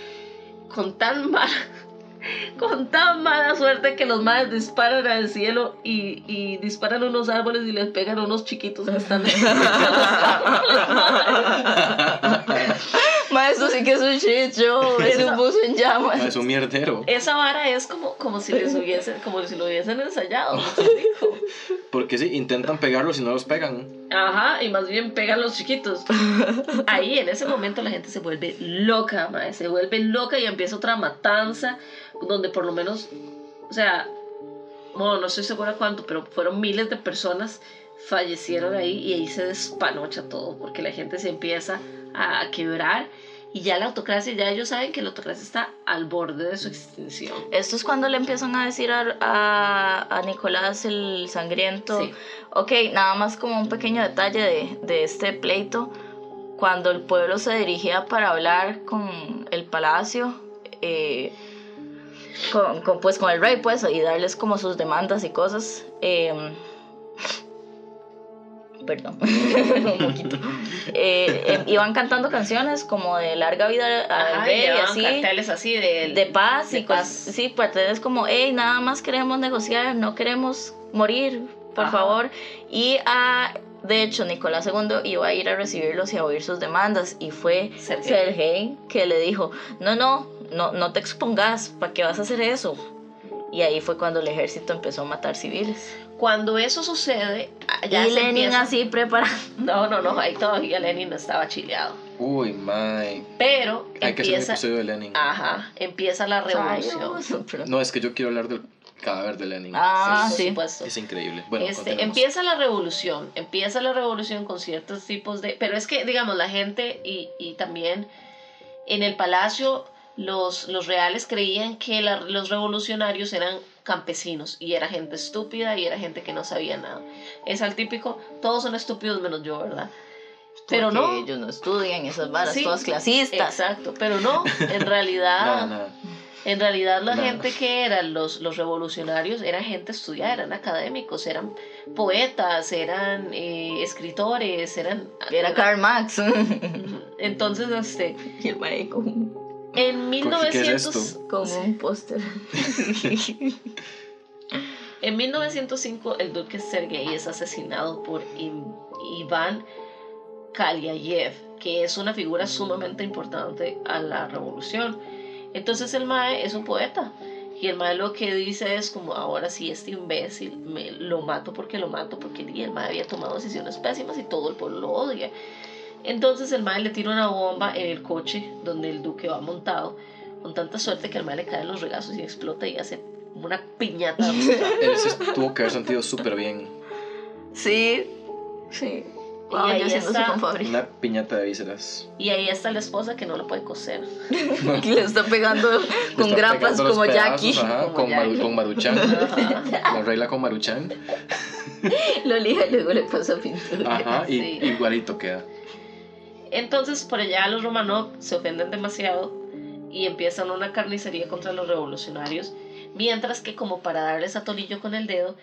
con tan mal con tan mala suerte que los madres disparan al cielo y, y disparan unos árboles y les pegan unos chiquitos que están en <laughs> Maestro, sí que es un shit show, es un bus en llamas. Es un mierdero. Esa vara es como, como si les hubiesen, como si lo hubiesen ensayado. <laughs> Porque sí, intentan pegarlos y no los pegan. Ajá, y más bien pegan los chiquitos. Ahí en ese momento la gente se vuelve loca, maestro, se vuelve loca y empieza otra matanza donde por lo menos, o sea, bueno, no estoy segura cuánto, pero fueron miles de personas fallecieron ahí y ahí se despanocha todo porque la gente se empieza a quebrar y ya la autocracia, ya ellos saben que la autocracia está al borde de su extinción. Esto es cuando le empiezan a decir a, a, Nicolás el sangriento, sí. ok, nada más como un pequeño detalle de, de este pleito, cuando el pueblo se dirigía para hablar con el palacio, eh, con, pues con el rey pues y darles como sus demandas y cosas em, perdón <laughs> un poquito. <laughs> Eh, em, iban cantando canciones como de larga vida al rey y así así de, de paz y paz. sí pues es como hey nada más queremos negociar no queremos morir por favor y a de hecho, Nicolás II iba a ir a recibirlos y a oír sus demandas y fue Sergei que le dijo, no, no, no, no te expongas, ¿para qué vas a hacer eso? Y ahí fue cuando el ejército empezó a matar civiles. Cuando eso sucede, ya y Lenin así preparado. No, no, no, ahí todavía Lenin no estaba chileado. Uy, my. Pero Hay que hacer un episodio de Lenin. Ajá, empieza la revolución. No, es que yo quiero hablar del cadáver de Lenin. Ah, sí. Es increíble. Bueno, este, empieza la revolución, empieza la revolución con ciertos tipos de... Pero es que, digamos, la gente y, y también en el palacio los, los reales creían que los revolucionarios eran campesinos y era gente estúpida y era gente que no sabía nada. Es al típico, todos son estúpidos menos yo, ¿verdad? Pero no. Ellos no estudian esas varas, todas clasistas. Exacto, pero no, en realidad. <laughs> En realidad la gente que eran los, los revolucionarios era gente estudiada, eran académicos, eran poetas, eran eh, escritores, eran... Era Karl Marx. <laughs> Entonces, este... Y el como, En ¿Qué es 1900... esto? como un póster. <laughs> En 1905 el duque Sergei es asesinado por Iván Kalyayev, que es una figura sumamente importante a la revolución. Entonces el Mae es un poeta y el Mae lo que dice es como ahora sí este imbécil me lo mato porque lo mato porque el Mae había tomado decisiones pésimas y todo el pueblo lo odia. Entonces el Mae le tira una bomba en el coche donde el duque va montado con tanta suerte que el Mae le caen los regazos y explota y hace una piñata. <laughs> Él se tuvo que haber sentido súper bien. Sí, sí. Y Wow, ahí siendo su está. Una piñata de vísceras. Y ahí está la esposa que no lo puede coser. <laughs> Que le está pegando con Está grapas pegando como pedazos, Jackie. ajá, como con, Maru- con Maruchan. La regla con Maruchan. <laughs> Lo liga y luego le pasa pintura. Ajá, y Sí. igualito queda. Entonces por allá los Romanov se ofenden demasiado y empiezan una carnicería contra los revolucionarios, mientras que como para darles a Tolillo con el dedo,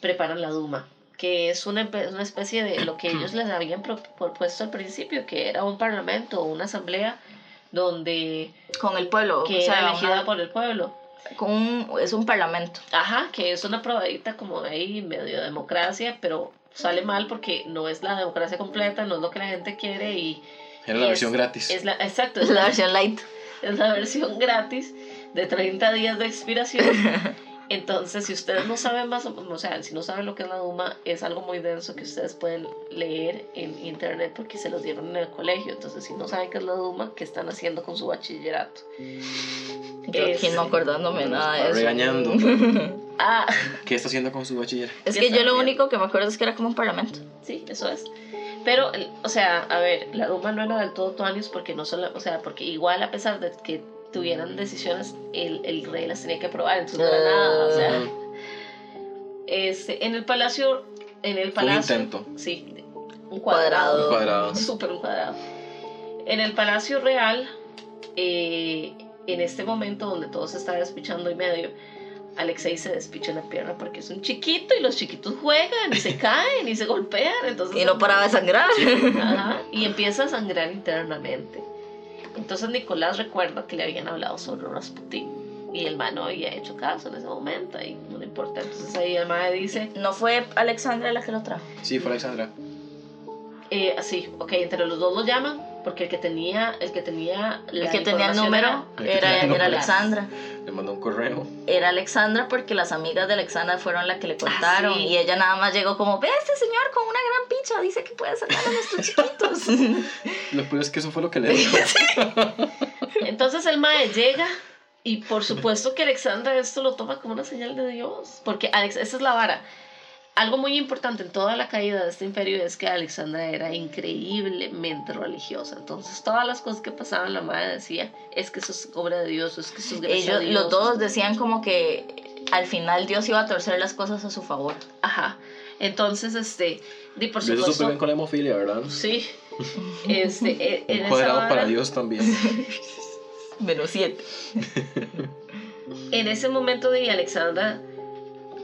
preparan la Duma, que es una, una especie de lo que <clears throat> ellos les habían pro- propuesto al principio, que era un parlamento o una asamblea donde Con el pueblo. que o sea, era elegida una- por el pueblo. con un- es un parlamento. Ajá, que es una probadita como ahí, medio democracia, pero sale mal porque no es la democracia completa, no es lo que la gente quiere y Era la Es- versión gratis. es la, exacto, Es la versión light. es la versión gratis de 30 días de expiración. <laughs> Entonces, si ustedes no saben más, o sea, si no saben lo que es la Duma, es algo muy denso que ustedes pueden leer en internet porque se los dieron en el colegio. Entonces, si no saben qué es la Duma, ¿qué están haciendo con su bachillerato? Yo aquí Es- no acordándome Nos nada de eso. regañando. <laughs> Ah, ¿Qué está haciendo con su bachiller? Es ¿Qué que yo lo único que me acuerdo es que era como un parlamento. sí, eso es. Pero, o sea, a ver, la Duma no era del todo tuanis porque no solo, o sea, porque igual a pesar de que tuvieran decisiones, el, el rey las tenía que aprobar, entonces no era nada, o sea, Ujú. este, en el palacio, en el Fue un palacio, intento. sí, un Cuadrado. Un cuadrado. <laughs> súper un cuadrado. En el Palacio Real, eh, en este momento donde todo se está despichando y medio, Alexei se despicha en la pierna porque es un chiquito y los chiquitos juegan y se caen y se golpean. Entonces, Y no paraba de sangrar. Ajá, <laughs> y empieza a sangrar internamente. Entonces Nicolás recuerda que le habían hablado sobre Rasputín y el man no había hecho caso en ese momento y no le importa. Entonces ahí el man dice, No fue Alexandra la que lo trajo. Sí, fue Alexandra. eh, así, ok, entre los dos lo llaman porque el que tenía, el que tenía, El la que tenía el número El era, el era número. Alexandra. Le mandó un correo. Era Alexandra porque las amigas de Alexandra fueron las que le contaron. sí. Y ella nada más llegó como, ve este señor con una gran picha, dice que puede sacar a nuestros chiquitos. <laughs> Lo peor es que eso fue lo que le dijo. <laughs> Entonces el mae llega y por supuesto que Alexandra esto lo toma como una señal de Dios, porque Alex, esa es la vara. Algo muy importante en toda la caída de este imperio es que Alexandra era increíblemente religiosa. Entonces todas las cosas que pasaban la madre decía, es que eso es obra de Dios, es que eso es gracia Ellos, de Dios. los dos decían como que al final Dios iba a torcer las cosas a su favor. Ajá. Entonces, este, y por supuesto, bien con la hemofilia, ¿verdad? sí. Este, e- <laughs> en Un cuadrado vara- para Dios también. <laughs> Menos siete. <laughs> en ese momento de Alexandra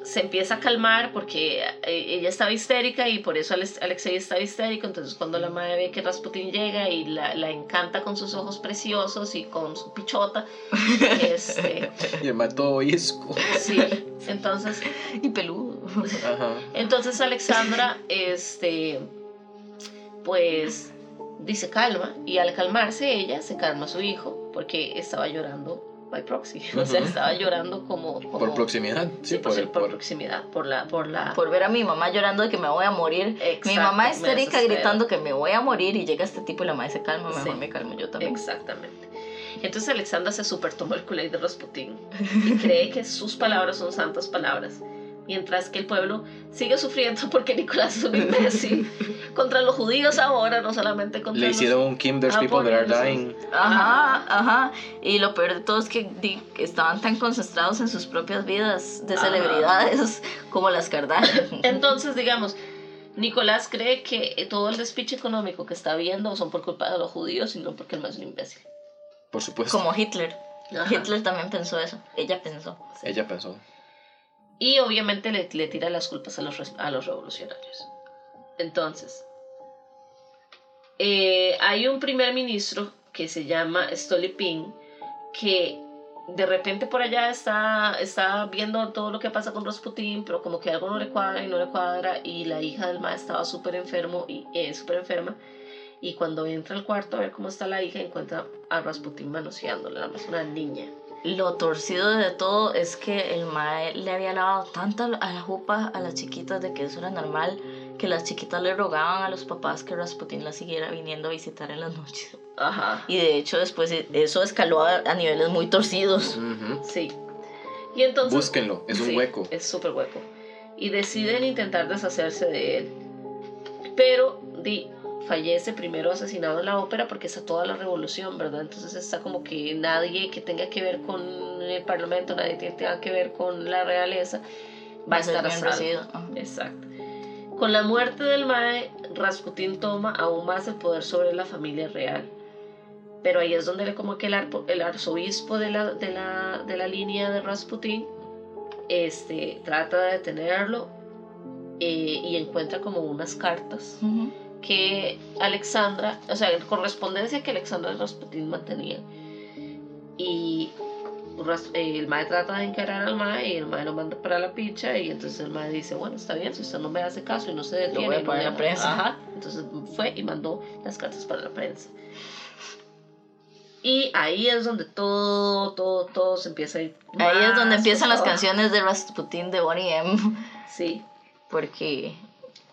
se empieza a calmar porque eh, ella estaba histérica y por eso Alex- Alexei estaba histérico. Entonces, cuando la madre ve que Rasputin llega y la, la encanta con sus ojos preciosos y con su pichota, este, <laughs> Y el mató isco. sí, entonces, Y peludo. Ajá. entonces Alexandra, este, pues dice calma y al calmarse ella se calma a su hijo porque estaba llorando by proxy, <laughs> o sea, estaba llorando como, como Por proximidad. Sí, Sí, por, por, por por- proximidad, por la, por la, Por ver a mi mamá llorando de que me voy a morir. Exacto, mi mamá histérica gritando que me voy a morir y llega este tipo y la madre se calma, mejor Sí. me calmo yo también. Exactamente. Entonces Alexandra se super tomó el culé de Rasputín y cree que sus palabras son santas palabras. Mientras que el pueblo sigue sufriendo <laughs> porque Nicolás es un <laughs> imbécil contra los judíos ahora, no solamente contra Le los... hicieron un Kim, there's Ah, people that are dying. Ajá, ajá. Y lo peor de todo es que estaban tan concentrados en sus propias vidas de Ajá. celebridades como las Kardashian. <laughs> Entonces, digamos, Nicolás cree que todo el despiche económico que está viendo son por culpa de los judíos y no porque el más es un imbécil. Por supuesto. como Hitler. Hitler también pensó eso. Ella pensó. Ella pensó. Y obviamente le, le tira las culpas a los, a los revolucionarios. Entonces, eh, hay un primer ministro que se llama Stolypin que de repente por allá está, está viendo todo lo que pasa con Rasputin, pero como que algo no le cuadra y no le cuadra, y la hija del maestro estaba súper enfermo y eh, súper enferma. Y cuando entra al cuarto a ver cómo está la hija, encuentra a Rasputin manoseándola, es una niña. Lo torcido de todo es que el mae le había lavado tanto a la jupa a las chiquitas de que eso era normal, que las chiquitas le rogaban a los papás que Rasputin la siguiera viniendo a visitar en las noches. Ajá. Y de hecho después eso escaló a, niveles muy torcidos. Sí. Y entonces... Búsquenlo, es un hueco. Es súper hueco. Y deciden intentar deshacerse de él. Pero di, fallece primero asesinado en la ópera porque está toda la revolución, ¿verdad? Entonces está como que nadie que tenga que ver con el parlamento, nadie que tenga que ver con la realeza, va a estar a Exacto. Con la muerte del Mae, Rasputín toma aún más el poder sobre la familia real. Pero ahí es donde como que el, el arzobispo de la, de, la, de la, línea de Rasputín este, trata de detenerlo eh, y encuentra como unas cartas que Alexandra, o sea, correspondencia que Alexandra Rasputin mantenían. Y el mae trata de encarar al mae y el mae lo manda para la picha y entonces el mae dice, bueno, está bien, si usted no me hace caso y no se detiene. Lo voy a poner la prensa. Ajá, entonces fue y mandó las cartas para la prensa. Y ahí es donde todo, todo, todo se empieza a ir. Ahí es donde empiezan las canciones de Rasputin de Bonnie M. Sí. Porque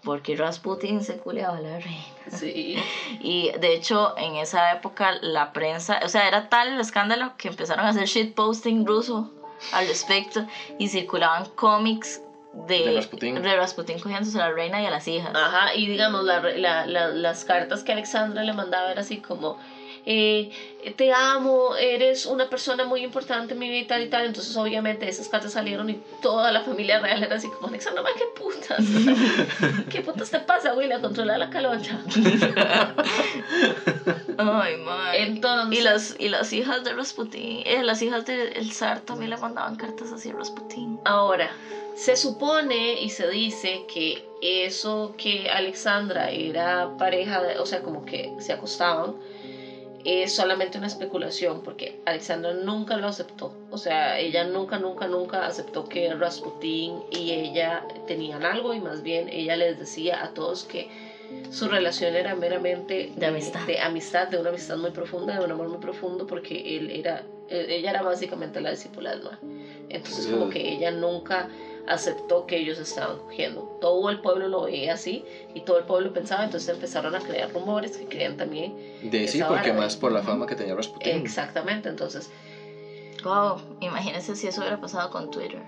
porque Rasputin se culeaba a la reina. Sí. <laughs> Y de hecho, en esa época la prensa, o sea, era tal el escándalo que empezaron a hacer shitposting ruso al respecto y circulaban cómics de, de, Rasputin. de Rasputin cogiéndose a la reina y a las hijas. Ajá, y digamos, la, la, las cartas que Alexandra le mandaba era así como eh, te amo, eres una persona muy importante en mi vida y tal y tal. Entonces, obviamente, esas cartas salieron y toda la familia real era así como, Alexandra, ¿qué putas? <laughs> ¿Qué putas te pasa, güey? La controla la caloncha. Ay, madre. Entonces, y las, y las hijas de Rasputin, eh, las hijas del zar también le mandaban cartas así a Rasputin. Ahora, se supone y se dice que eso que Alexandra era pareja, de, o sea, como que se acostaban, es solamente una especulación porque Alexandra nunca lo aceptó. O sea, ella nunca, nunca, nunca aceptó que Rasputin y ella tenían algo y más bien ella les decía a todos que su relación era meramente de amistad, de, amistad, de una amistad muy profunda, de un amor muy profundo porque él era, ella era básicamente la discípula del mar. Entonces como que ella nunca aceptó que ellos estaban cogiendo. Todo el pueblo lo veía así y todo el pueblo pensaba, entonces empezaron a crear rumores que creían también. De sí, porque más por la fama que tenía Rasputin. Exactamente, entonces. Wow, imagínense si eso hubiera pasado con Twitter.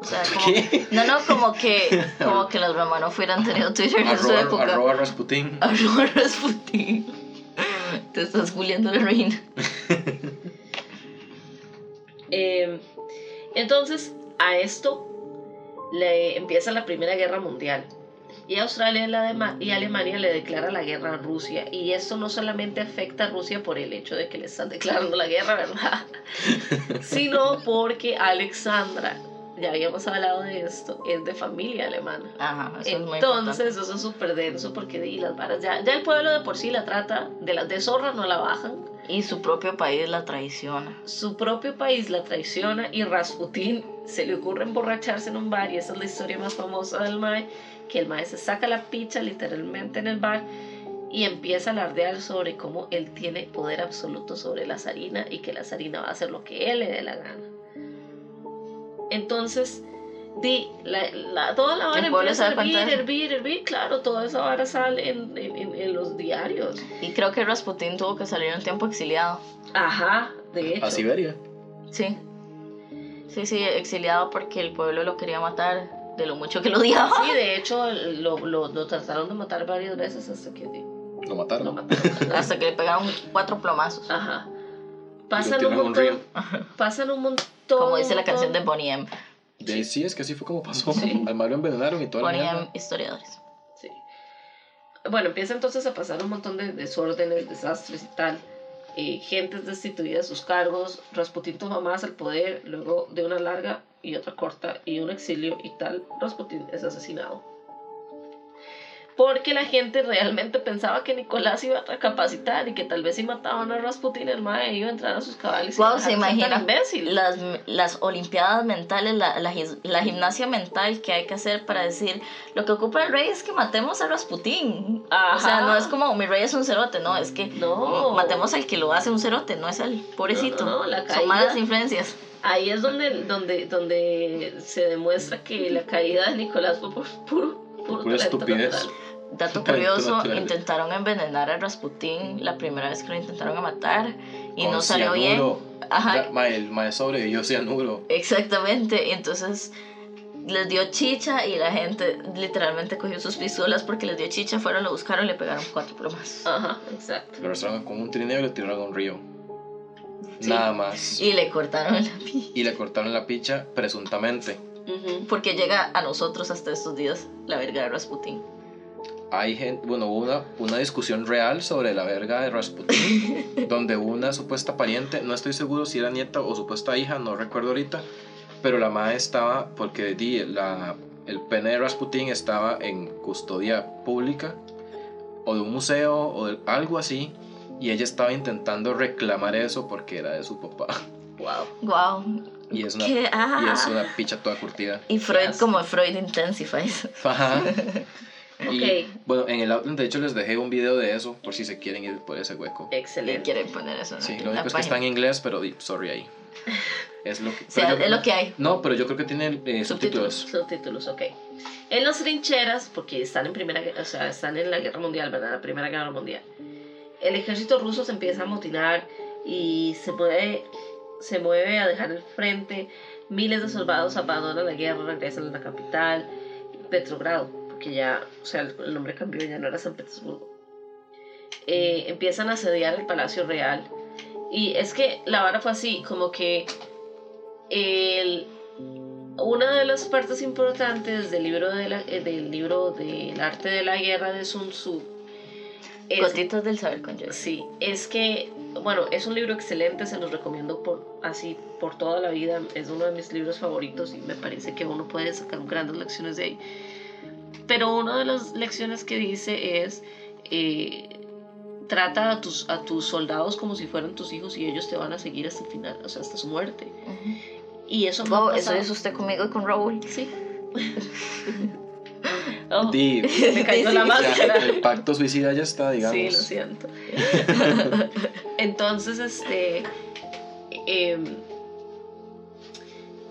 O sea, <laughs> como, no, no, como que, <laughs> como que los romanos hubieran tenido Twitter en su época. Arroba Rasputin. <laughs> Arroba Rasputin. Te estás juliando la reina. eh, entonces, a esto le empieza la Primera Guerra Mundial y Australia y Alemania le declara la guerra a Rusia. Y esto no solamente afecta a Rusia por el hecho de que le están declarando la guerra, ¿verdad? <laughs> sino porque Alexandra, ya habíamos hablado de esto, es de familia alemana. Ajá, eso Entonces, es eso es súper denso porque y las varas, ya, ya el pueblo de por sí la trata, de las de zorra no la bajan. Y su propio país la traiciona. Su propio país la traiciona y Rasputín se le ocurre emborracharse en un bar y esa es la historia más famosa del Mae, que el Mae se saca la picha literalmente en el bar y empieza a alardear sobre cómo él tiene poder absoluto sobre la zarina y que la zarina va a hacer lo que él le dé la gana. Entonces, di, la, toda la vara empieza a hervir, hervir, hervir, claro, toda esa vara sale en, en, los diarios. Y creo que Rasputin tuvo que salir un tiempo exiliado. Ajá, de hecho. A Siberia. Sí. Sí, sí, exiliado porque el pueblo lo quería matar de lo mucho que lo odiaba. Sí, de hecho lo, lo, lo trataron de matar varias veces hasta que... Lo mataron. Lo mataron hasta que le pegaron cuatro plomazos. Ajá. Pasan un montón. Pasan un montón. Como dice la canción de Bonnie M. Sí. es que así fue como pasó. <laughs> Al malo envenenaron y todo. Bonnie M, historiadores. Sí. Bueno, empieza entonces a pasar un montón de desórdenes, desastres y tal. eh, gentes destituidas de sus cargos, Rasputín toma más el poder, luego de una larga y otra corta y un exilio y tal, Rasputín es asesinado porque la gente realmente pensaba que Nicolás iba a recapacitar y que tal vez si mataban a Rasputin el mae iba a entrar a sus cabales. Wow, se imagina las, las olimpiadas mentales, la, la, gimnasia mental que hay que hacer para decir lo que ocupa el rey es que matemos a Rasputin. O sea, no es como mi rey es un cerote, no, es que no. matemos al que lo hace un cerote, no es al pobrecito. No, la Son malas influencias. Ahí es donde, donde, donde se demuestra que la caída de Nicolás fue por puro, puro, estupidez. Dato curioso, intentaron envenenar a Rasputin la primera vez que lo intentaron matar y no salió bien. Ajá. el maestro sobrevivió cianuro. Exactamente, entonces les dio chicha y la gente literalmente cogió sus pistolas porque les dio chicha, fueron, lo buscaron y le pegaron cuatro plomas. Ajá, exacto. Lo arrastraron con un trineo y lo tiraron a un río. Nada más. Y le cortaron la picha. Y le cortaron la picha presuntamente. Porque llega a nosotros hasta estos días la verga de Rasputin hay gente, bueno, hubo una, una discusión real sobre la verga de Rasputin, <laughs> donde una supuesta pariente, no estoy seguro si era nieta o supuesta hija, no recuerdo ahorita, pero la madre estaba, porque di, la, el pene de Rasputin estaba en custodia pública, o de un museo, o de algo así, y ella estaba intentando reclamar eso porque era de su papá. <laughs> Wow. Wow. Y es una, y es ah. una picha toda curtida. Y Freud, como Freud Intensifies. Ajá. <laughs> Y bueno, en el Outland de hecho les dejé un video de eso por si se quieren ir por ese hueco. Excelente. Quieren poner eso. Sí, lo único es que está en inglés, pero sorry ahí. <laughs> Es lo que, es lo que hay. No, pero yo creo que tiene eh, subtítulos. Subtítulos, ok. En las trincheras, porque están en primera, o sea, están en la guerra mundial, ¿verdad? La primera guerra mundial. El ejército ruso se empieza a motinar y se mueve, se mueve a dejar el frente. Miles de soldados abandonan la guerra, regresan a la capital, Petrogrado que ya, o sea, el, nombre cambió, ya no era San Petersburgo. Eh, empiezan a asediar el Palacio Real. Y es que la vara fue así, como que el, una de las partes importantes del libro, de la, eh, del libro del arte de la guerra de Sun Tzu Gotitas del saber con Sí, es que, bueno, es un libro excelente, se los recomiendo por así por toda la vida. Es uno de mis libros favoritos y me parece que uno puede sacar grandes lecciones de ahí. Pero una de las lecciones que dice es, eh, trata a tus, a tus soldados como si fueran tus hijos y ellos te van a seguir hasta el final, o sea, hasta su muerte. Y eso wow, eso es usted conmigo y con Raúl. Sí. <laughs> oh, me cayó la máscara. el pacto suicida ya está, digamos. Sí, lo siento. <laughs> Entonces, este... Eh,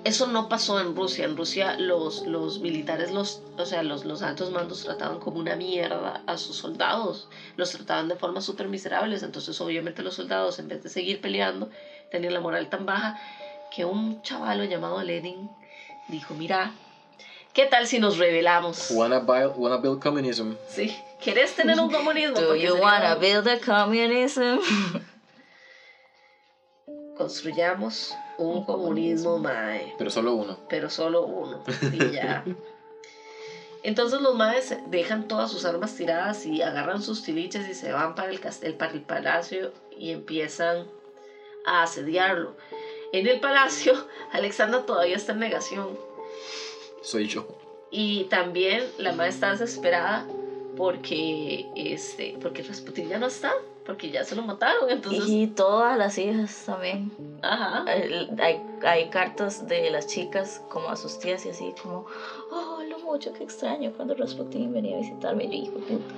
eso no pasó en Rusia. En Rusia los, los militares, los, o sea, los, los altos mandos trataban como una mierda a sus soldados. Los trataban de forma súper miserables. Entonces, obviamente, los soldados, en vez de seguir peleando, tenían la moral tan baja que un chavalo llamado Lenin dijo, mira, ¿qué tal si nos rebelamos? Wanna build, wanna build communism. Sí, ¿quieres tener un comunismo? <laughs> Do you wanna build a communism? Construyamos un comunismo mae. Pero solo uno. Pero solo uno. Y ya. <laughs> Entonces los maes dejan todas sus armas tiradas y agarran sus tiliches y se van para el, castel, para el palacio y empiezan a asediarlo. En el palacio, <laughs> Alexandra todavía está en negación. Soy yo. Y también la madre está desesperada porque, este, porque Rasputin ya no está porque ya se lo mataron, entonces... Y todas las hijas también. Ajá. Hay, hay, cartas de las chicas como a sus tías y así como, oh, lo mucho que extraño cuando Rasputin venía a visitarme, yo hijo puta.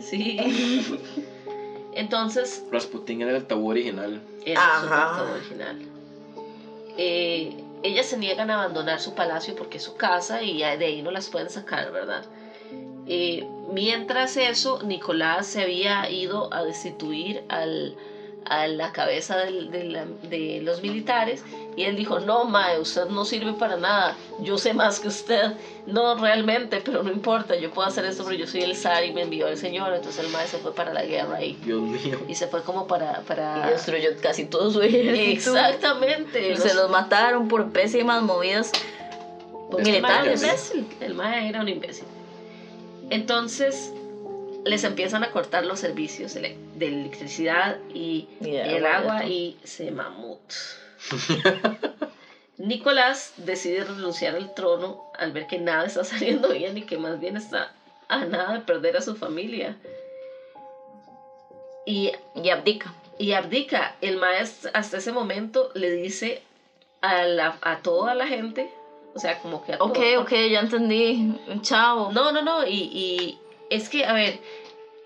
Sí. <laughs> entonces... Rasputin era el tabú original. Era el tabú original. Eh, ellas se niegan a abandonar su palacio porque es su casa y de ahí no las pueden sacar, ¿verdad? Eh, mientras eso, Nicolás se había ido a destituir al, a la cabeza de los militares y él dijo, no, Mae, usted no sirve para nada, yo sé más que usted, no realmente, pero no importa, yo puedo hacer esto, pero yo soy el zar y me envió el Señor, entonces el Mae se fue para la guerra y, Dios mío. y se fue como para... para... Y destruyó casi todo su ejército. Exactamente. Se los mataron por pésimas movidas militares. El Mae era un imbécil. Entonces, les empiezan a cortar los servicios de electricidad y, el agua y se mamut. <laughs> Nicolás decide renunciar al trono al ver que nada está <laughs> saliendo bien y que más bien está a nada de perder a su familia. Y, y abdica. Y abdica. El maestro hasta ese momento le dice a, la, a toda la gente, o sea, como que a Ok, ok, ya entendí. Chao. No, no, no. Y, y es que, a ver,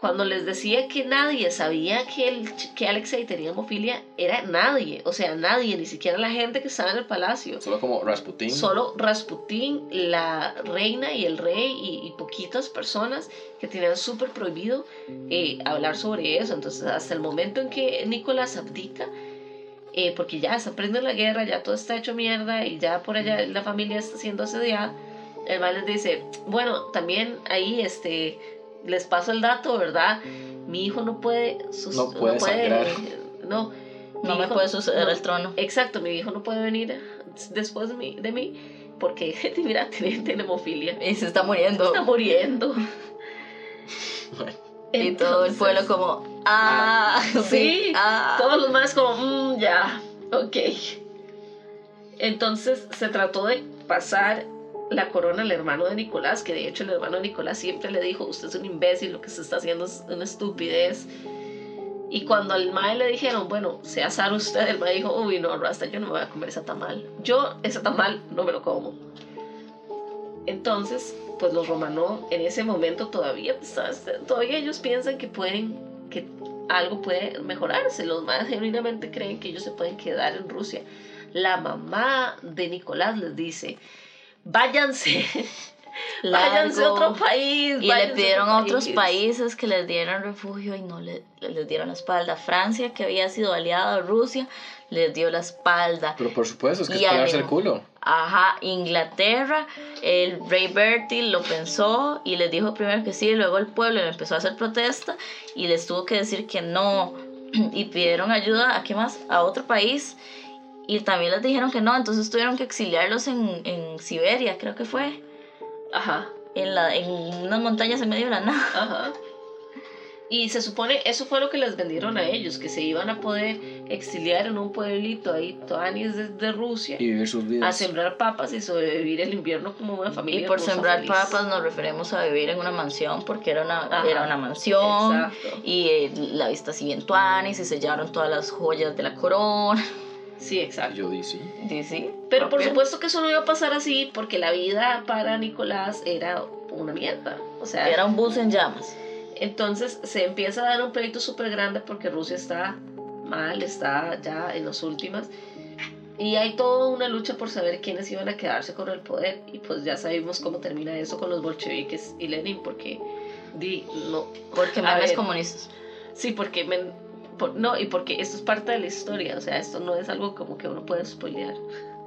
cuando les decía que nadie sabía que, el, que Alexei tenía hemofilia, era nadie, o sea, nadie, ni siquiera la gente que estaba en el palacio. Solo como Rasputín. Solo Rasputín, la reina y el rey y, poquitas personas que tenían súper prohibido eh, hablar sobre eso. Entonces, hasta el momento en que Nicolás abdica, eh, porque ya se prende la guerra, ya todo está hecho mierda y ya por allá la familia está siendo asediada, el mal les dice, bueno, también ahí este les paso el dato, ¿verdad? Mi hijo no puede... no puede, <laughs> no No, me puede suceder el trono. Exacto, mi hijo no puede venir después de mí, de mí porque, <laughs> mira, tiene, hemofilia. Y se está muriendo. está muriendo. <laughs> y todo el pueblo como, ah, <laughs> sí, ah. todos los más como, mm, ya, ok. Entonces se trató de pasar la corona al hermano de Nicolás, que de hecho el hermano de Nicolás siempre le dijo, usted es un imbécil, lo que se está haciendo es una estupidez. Y cuando al mae le dijeron, bueno, se asar usted, el mae dijo, uy, no, Rasta, yo no me voy a comer esa tamal. Yo ese tamal no me lo como. Entonces, pues los romanos en ese momento todavía, todavía ellos piensan que pueden, que algo puede mejorarse. Los más genuinamente creen que ellos se pueden quedar en Rusia. La mamá de Nicolás les dice, váyanse. Váyanse a otro país. Y le pidieron a, otros países que les dieran refugio y no le, les dieron la espalda. Francia, que había sido aliada a Rusia, les dio la espalda. Pero por supuesto, es que es el culo. Ajá, Inglaterra, el rey Bertie lo pensó y les dijo primero que sí, luego el pueblo empezó a hacer protesta y les tuvo que decir que no. <clears throat> Y pidieron ayuda a qué más? A otro país y también les dijeron que no, entonces tuvieron que exiliarlos en, en Siberia, creo que fue. Ajá. En, la, en unas montañas en medio de la nada. Ajá. Y se supone, eso fue lo que les vendieron a ellos, que se iban a poder exiliar en un pueblito ahí, toanis de, de Rusia. Y vivir sus vidas. A sembrar papas y sobrevivir el invierno como una familia. Y por sembrar papas nos referimos a vivir en una mansión, porque era una, era una mansión. Exacto. Y eh, la vista así en tuanis y sellaron todas las joyas de la corona. Sí, exacto. Yo di sí. Pero por supuesto que eso no iba a pasar así porque la vida para Nicolás era una mierda. O sea, era un bus en llamas. Entonces se empieza a dar un pleito súper grande porque Rusia está mal, está ya en las últimas. Y hay toda una lucha por saber quiénes iban a quedarse con el poder. Y pues ya sabemos cómo termina eso con los bolcheviques y Lenin, porque di, no. Porque mames comunistas. Sí, porque me, no, y porque esto es parte de la historia, o sea, esto no es algo como que uno puede spoilear.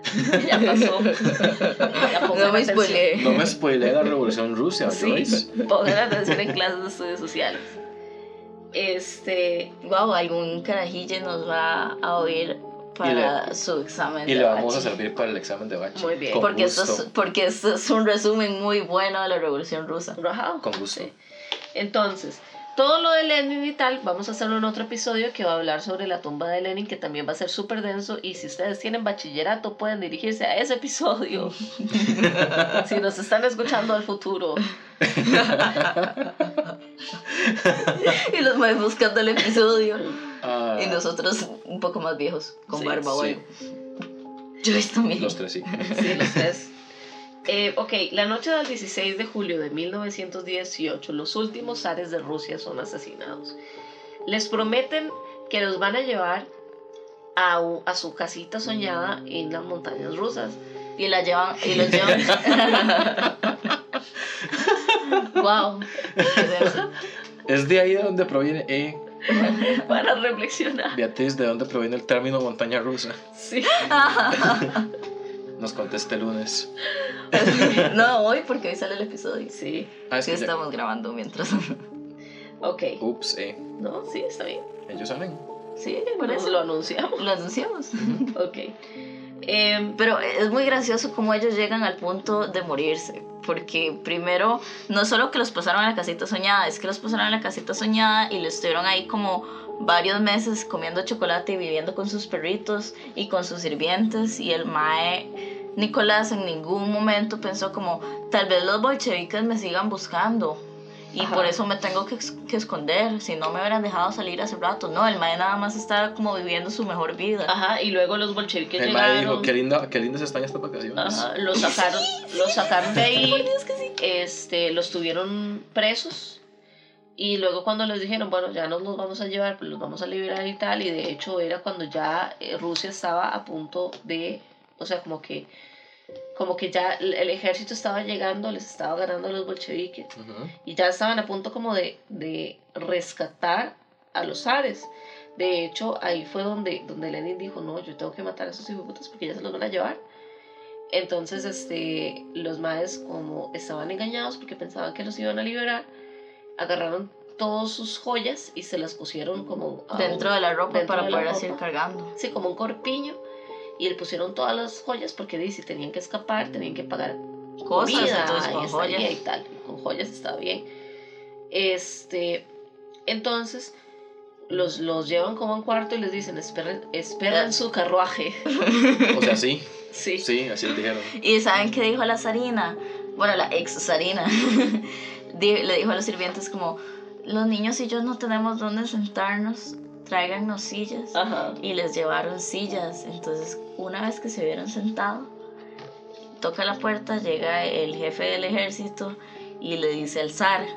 <laughs> ya pasó. <laughs> no me spoileé. No me spoileé la revolución rusa, sí, Pongan atención en clases de estudios sociales. Este. Wow, algún carajille nos va a oír para su examen y le vamos a servir para el examen de bachi. Muy bien. porque, esto es, porque esto es un resumen muy bueno de la revolución rusa. Con gusto. Entonces, todo lo de Lenin y tal, vamos a hacerlo en otro episodio que va a hablar sobre la tumba de Lenin, que también va a ser súper denso. Y si ustedes tienen bachillerato, pueden dirigirse a ese episodio. <laughs> si nos están escuchando al futuro. <laughs> y los voy buscando el episodio. Ah. Y nosotros un poco más viejos, con barba sí. Yo he también. Los tres, sí. Sí, los tres. Eh, ok, la noche del 16 de julio de 1918, los últimos zares de Rusia son asesinados. Les prometen que los van a llevar a, a su casita soñada en las montañas rusas. Y la llevan, y los llevan. <laughs> wow. Es de ahí de donde proviene eh, Para reflexionar. Beatriz, ¿de dónde proviene el término montaña rusa? Sí. <laughs> Nos conteste el lunes. <laughs> no, hoy porque hoy sale el episodio. Sí. Ah, es que estamos grabando mientras. <laughs> ok. Ups, eh. No, sí, está bien. Ellos saben. Sí, por eso. Lo anunciamos. Lo anunciamos. <laughs> ok. Em, Pero es muy gracioso cómo ellos llegan al punto de morirse. Porque primero, no solo que los pasaron a la casita soñada, es que los pasaron a la casita soñada y los estuvieron ahí como varios meses comiendo chocolate y viviendo con sus perritos y con sus sirvientes. Y el Mae Nicolás en ningún momento pensó como, tal vez los bolcheviques me sigan buscando y Ajá. por eso me tengo que, que esconder, si no me hubieran dejado salir hace rato. No, el mae nada más estaba como viviendo su mejor vida. ajá, y luego los bolcheviques El mae llegaron. dijo, qué, linda, qué lindas están estas vacaciones. Ajá, los sacaron, los sacaron de <laughs> ahí, Dios que sí. este, los tuvieron presos y luego cuando les dijeron, bueno, ya nos los vamos a llevar, pues los vamos a liberar y tal, y de hecho era cuando ya eh, Rusia estaba a punto de, o sea, como que, como que ya el ejército estaba llegando, les estaba ganando a los bolcheviques y ya estaban a punto como de, de rescatar a los zares. De hecho, ahí fue donde, donde Lenin dijo, no, yo tengo que matar a esos hijueputas porque ya se los van a llevar. Entonces, este, los maes como estaban engañados porque pensaban que los iban a liberar, agarraron todas sus joyas y se las pusieron como Dentro un- de la ropa para poder así ir cargando. Sí, como un corpiño. Y le pusieron todas las joyas porque di, si tenían que escapar, tenían que pagar Cosas, comida, entonces y con joyas. y tal. Con joyas está bien. Este, entonces los, los llevan como a un cuarto y les dicen, esperen, esperen su carruaje. <laughs> O sea, sí, Sí. sí, así les dijeron. ¿Y saben qué dijo la zarina? Bueno, la ex zarina. <laughs> Le dijo a los sirvientes como, los niños y yo no tenemos dónde sentarnos, tráiganos sillas. Ajá. Y les llevaron sillas. Entonces, una vez que se vieron sentados, toca la puerta, llega el jefe del ejército y le dice al zar,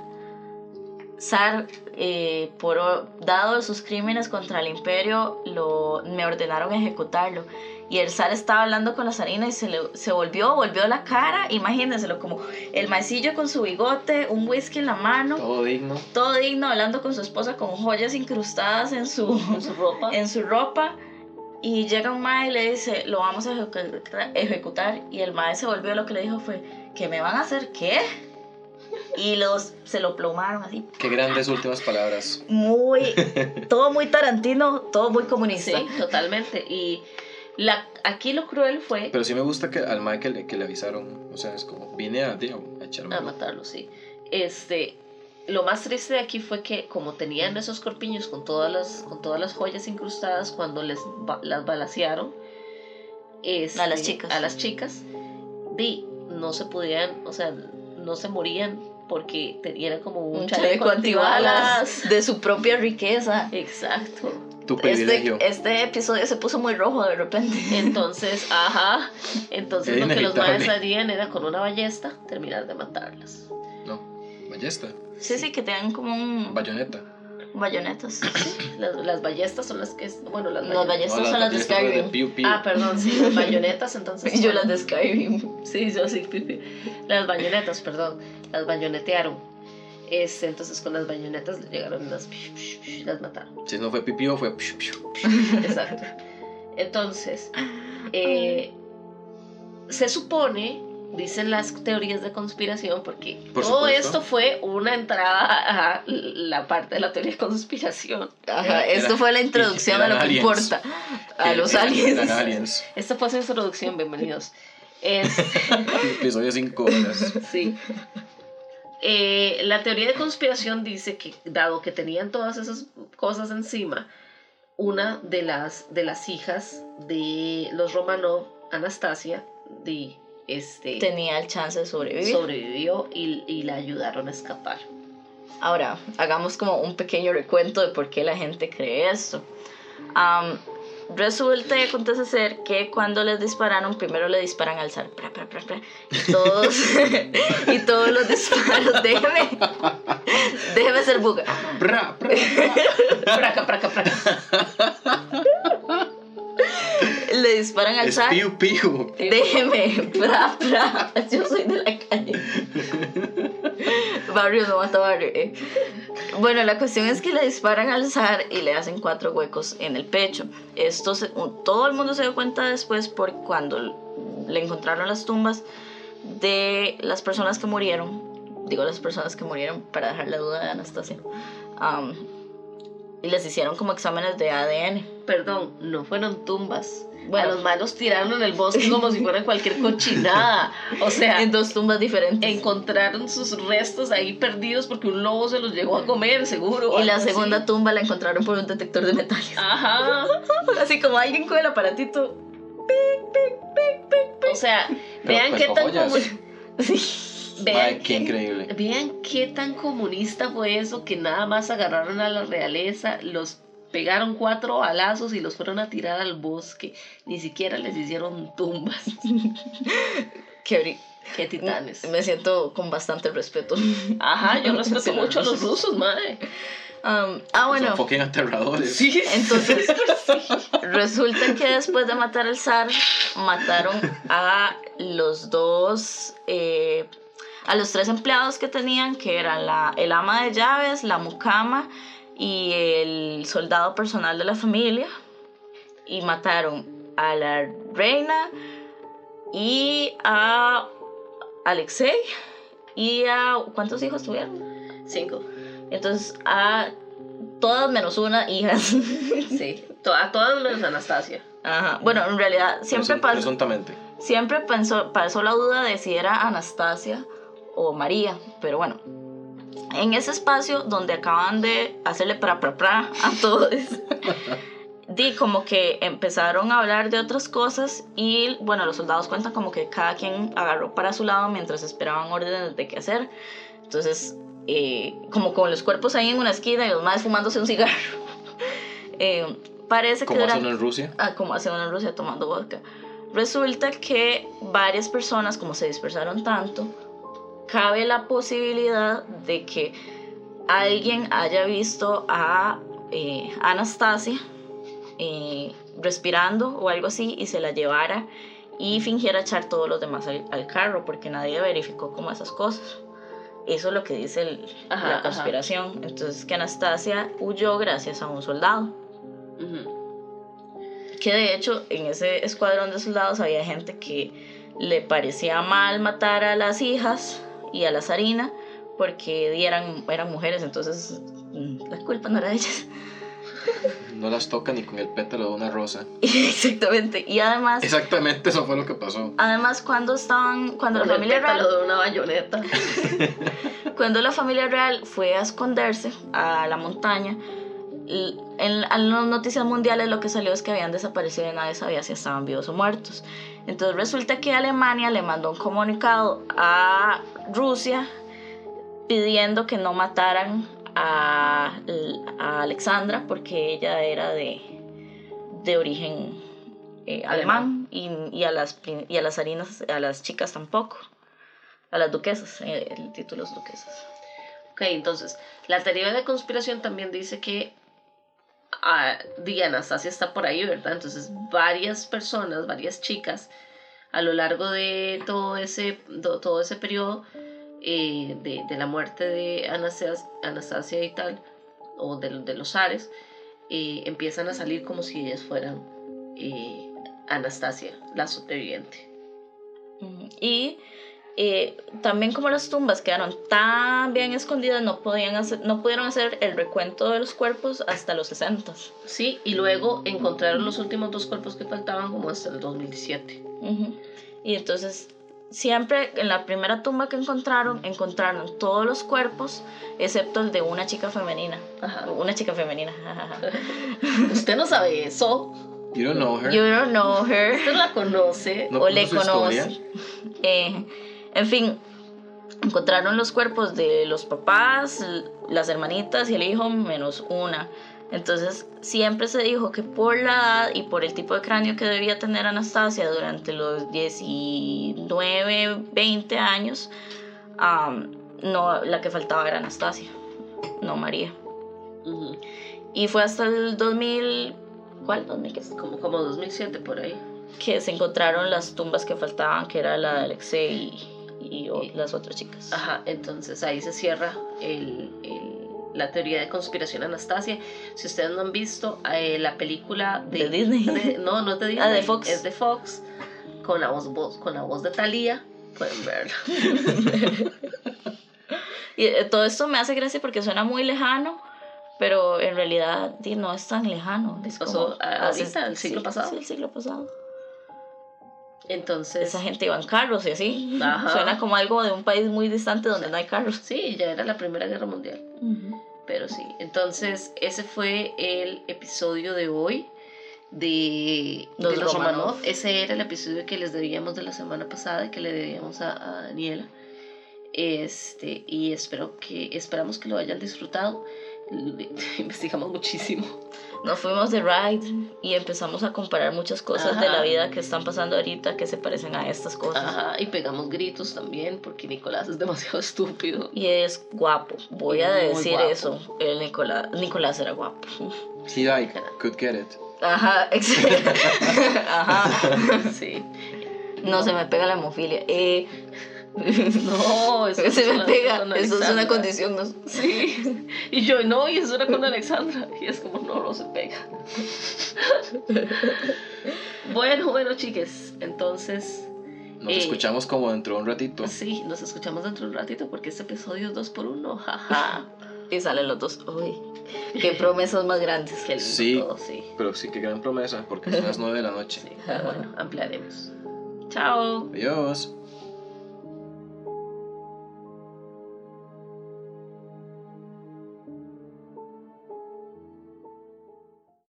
zar, eh, por, dado sus crímenes contra el imperio, lo, me ordenaron ejecutarlo. Y el zar estaba hablando con la zarina y se, le, se volvió, volvió la cara, imagínenselo, como el maecillo con su bigote, un whisky en la mano, Todo digno. todo digno, hablando con su esposa con joyas incrustadas en su, <laughs> Con su ropa. en su ropa y llega un mae y le dice, lo vamos a ejecutar, ejecutar. y el mae se volvió, lo que le dijo fue, ¿que me van a hacer qué? <laughs> Y los, se lo plomaron así, Qué grandes últimas palabras. muy, <laughs> todo muy tarantino, todo muy comunista. Sí, totalmente. Y la, aquí lo cruel fue Pero sí me gusta que al Mike que le, que le avisaron. O sea, es como, vine a, tío, a echarme. a matarlo, sí. Este, lo más triste de aquí fue que como tenían esos corpiños con todas las, con todas las joyas incrustadas, cuando les ba- las balacearon este, A las chicas. a las chicas, di, no se podían, o sea, no se morían porque tenían como un, Un chaleco chaleco antibalas antibalas. de su propia riqueza. Exacto. Tu privilegio. Este, este episodio se puso muy rojo de repente. <laughs> Entonces, ajá. Entonces Era lo que los maes harían era con una ballesta terminar de matarlas. No, ballesta. Sí, sí, que tengan como un Bayoneta. bayonetas. <coughs> Las, las ballestas son las que, bueno, las Las bayonetas. Estas son las de ballestas Skyrim. Piu Piu. Ah, perdón, sí, las bayonetas, entonces. Y <laughs> yo las de Skyrim. Sí, yo sí. Las bayonetas, perdón. Las bayonetearon. Este, entonces con las bayonetas llegaron y las, las mataron. Si no fue pipió, fue. <laughs> Exacto. Entonces, eh, se supone, dicen las teorías de conspiración, porque Por todo esto fue una entrada a la parte de la teoría de conspiración. Ajá, Era- esto era- fue la introducción a lo que aliens. importa. A los Eran- aliens. eran aliens. Esta fue su introducción, bienvenidos. <laughs> Es- Episodio 5 horas. Sí. Eh, la teoría de conspiración dice que, dado que tenían todas esas cosas encima, una de las, de las hijas de los Romanov, Anastasia, de, este, Tenía el chance de sobrevivir. sobrevivió y, y la ayudaron a escapar. Ahora, hagamos como un pequeño recuento de por qué la gente cree esto. Resulta y acontece ser que cuando les dispararon, primero le disparan al zar. pra, pra, pra, pra, y todos, <laughs> y todos los disparos, déjeme, déjeme ser buga. <laughs> Praca, praca, praca. <laughs> Le disparan al piu piu. Déjeme, <laughs> pra, pra, yo soy de la calle. Barrio no mata barrio. eh. Bueno, la cuestión es que le disparan al zar y le hacen cuatro huecos en el pecho. Esto se- todo el mundo se dio cuenta después por cuando le encontraron las tumbas de las personas que murieron. Digo las personas que murieron para dejar la duda de Anastasia. Y les hicieron como exámenes de ADN. Perdón, no fueron tumbas. Bueno, a los malos tiraron en el bosque <laughs> como si fueran cualquier cochinada. O sea, en dos tumbas diferentes. Encontraron sus restos ahí perdidos porque un lobo se los llegó a comer, seguro. Y la segunda tumba la encontraron por un detector de metales. Ajá. <laughs> Así como alguien con el aparatito. O sea, vean pues, qué tan como... Sí. Vean qué increíble. Vean qué tan comunista fue eso que nada más agarraron a la realeza, los pegaron cuatro balazos y los fueron a tirar al bosque. Ni siquiera les hicieron tumbas. qué, qué titanes. Me siento con bastante respeto. Ajá, yo <laughs> respeto mucho a los rusos, madre. Um, ah, bueno. Son aterradores. Sí. <laughs> Entonces, <laughs> resulta que después de matar al zar, mataron a los dos, eh, a los tres empleados que tenían, que eran la, el ama de llaves, la mucama y el soldado personal de la familia y mataron a la reina y a Alexei y a ¿cuántos hijos tuvieron? Cinco. Entonces a todas menos una hijas. <laughs> Sí, a todas menos Anastasia. Ajá. Bueno, en realidad siempre pasó. Siempre pensó, pasó la duda de si era Anastasia o María, pero bueno, en ese espacio donde acaban de hacerle pra pra pra a <laughs> todos, di como que empezaron a hablar de otras cosas y bueno, los soldados cuentan como que cada quien agarró para su lado mientras esperaban órdenes de qué hacer. Entonces, eh, como con los cuerpos ahí en una esquina y los más fumándose un cigarro. <laughs> eh, parece ¿Cómo que... hacen en Rusia? Ah, como hacen en Rusia tomando vodka. Resulta que varias personas, como se dispersaron tanto, cabe la posibilidad de que alguien haya visto a eh, Anastasia eh, respirando o algo así y se la llevara y fingiera echar todos los demás al, carro porque nadie verificó como esas cosas. Eso es lo que dice la conspiración. Entonces que Anastasia huyó gracias a un soldado. Que de hecho en ese escuadrón de soldados había gente que le parecía mal matar a las hijas y a la Sarina porque eran, eran mujeres, entonces mm, la culpa no era de ellas. No las toca ni con el pétalo de una rosa. <laughs> Exactamente. Y además. Exactamente eso fue lo que pasó. Además, cuando estaban. Cuando la familia real. de una bayoneta. <laughs> cuando la familia real fue a esconderse a la montaña, en, en, las noticias mundiales lo que salió es que habían desaparecido y nadie sabía si estaban vivos o muertos. Entonces resulta que Alemania le mandó un comunicado a Rusia pidiendo que no mataran a, Alexandra porque ella era de, de origen eh, alemán, y, a las, y a las harinas, a las chicas tampoco, a las duquesas, eh, el título es duquesas. Ok, entonces, la teoría de conspiración también dice que a Diana Anastasia está por ahí, ¿verdad? Entonces, varias personas, varias chicas, a lo largo de todo ese, todo ese periodo eh, de, de, la muerte de Anastasia, Anastasia y tal, o de, de los Ares, eh, empiezan a salir como si ellas fueran eh, Anastasia, la superviviente. Y eh, también como las tumbas quedaron tan bien escondidas, no, podían hacer, no pudieron hacer el recuento de los cuerpos hasta los 60. Sí, y luego encontraron los últimos dos cuerpos que faltaban como hasta el 2017. Y entonces, siempre en la primera tumba que encontraron, encontraron todos los cuerpos, excepto el de una chica femenina. Una chica femenina. <laughs> <laughs> Usted no sabe eso. You don't know her. You don't know her. Usted la conoce. o le conoce. Eh, en fin, encontraron los cuerpos de los papás, las hermanitas y el hijo menos una. Entonces siempre se dijo que por la edad y por el tipo de cráneo que debía tener Anastasia durante los 19, 20 años, no, la que faltaba era Anastasia, no María. Y fue hasta el 2000, ¿cuál? ¿2000 Como, como 2007 por ahí. Que se encontraron las tumbas que faltaban, que era la de Alexei y y, las otras chicas. Ajá, entonces ahí se cierra el, la teoría de conspiración Anastasia. Si ustedes no han visto eh, la película de, Disney, no, no te digo <laughs> ah, de Fox. es de Fox, con la voz, con la voz de Thalía, pueden verla. <laughs> y eh, todo esto me hace gracia porque suena muy lejano, pero en realidad no es tan lejano. Es Pasó ahorita, el siglo pasado. Sí, el siglo pasado. Entonces. Esa gente iba en carros y así. Suena como algo de un país muy distante donde no hay carros. Sí, ya era la Primera Guerra Mundial. Pero sí. Entonces, ese fue el episodio de hoy de los, Romanov. Ese era el episodio que les debíamos de la semana pasada y que le debíamos a, a Daniela. Este, y espero que, esperamos que lo hayan disfrutado. <laughs> Investigamos muchísimo. Nos fuimos de ride y empezamos a comparar muchas cosas de la vida que están pasando ahorita que se parecen a estas cosas. Ajá, y pegamos gritos también porque Nicolás es demasiado <laughs> estúpido. Y es guapo, voy a decir eso. El Nicolás, Nicolás era guapo. He like, could get it. Ajá, exacto. <laughs> Ajá. Sí. No se me pega la hemofilia. Eh, <laughs> no, eso se me pega, eso es una condición. ¿no? Sí, y yo no, y eso era con Alexandra, y es como, no, no se pega. <laughs> bueno, bueno, chiques, entonces. Nos eh, escuchamos como dentro de un ratito. Sí, nos escuchamos dentro de un ratito porque este episodio es dos por uno, jaja. <laughs> y salen los dos. Uy, qué promesas más grandes. que sí, sí, pero sí, qué gran promesa, porque son las nueve de la noche. Sí, pero bueno, ampliaremos. Chao. Adiós.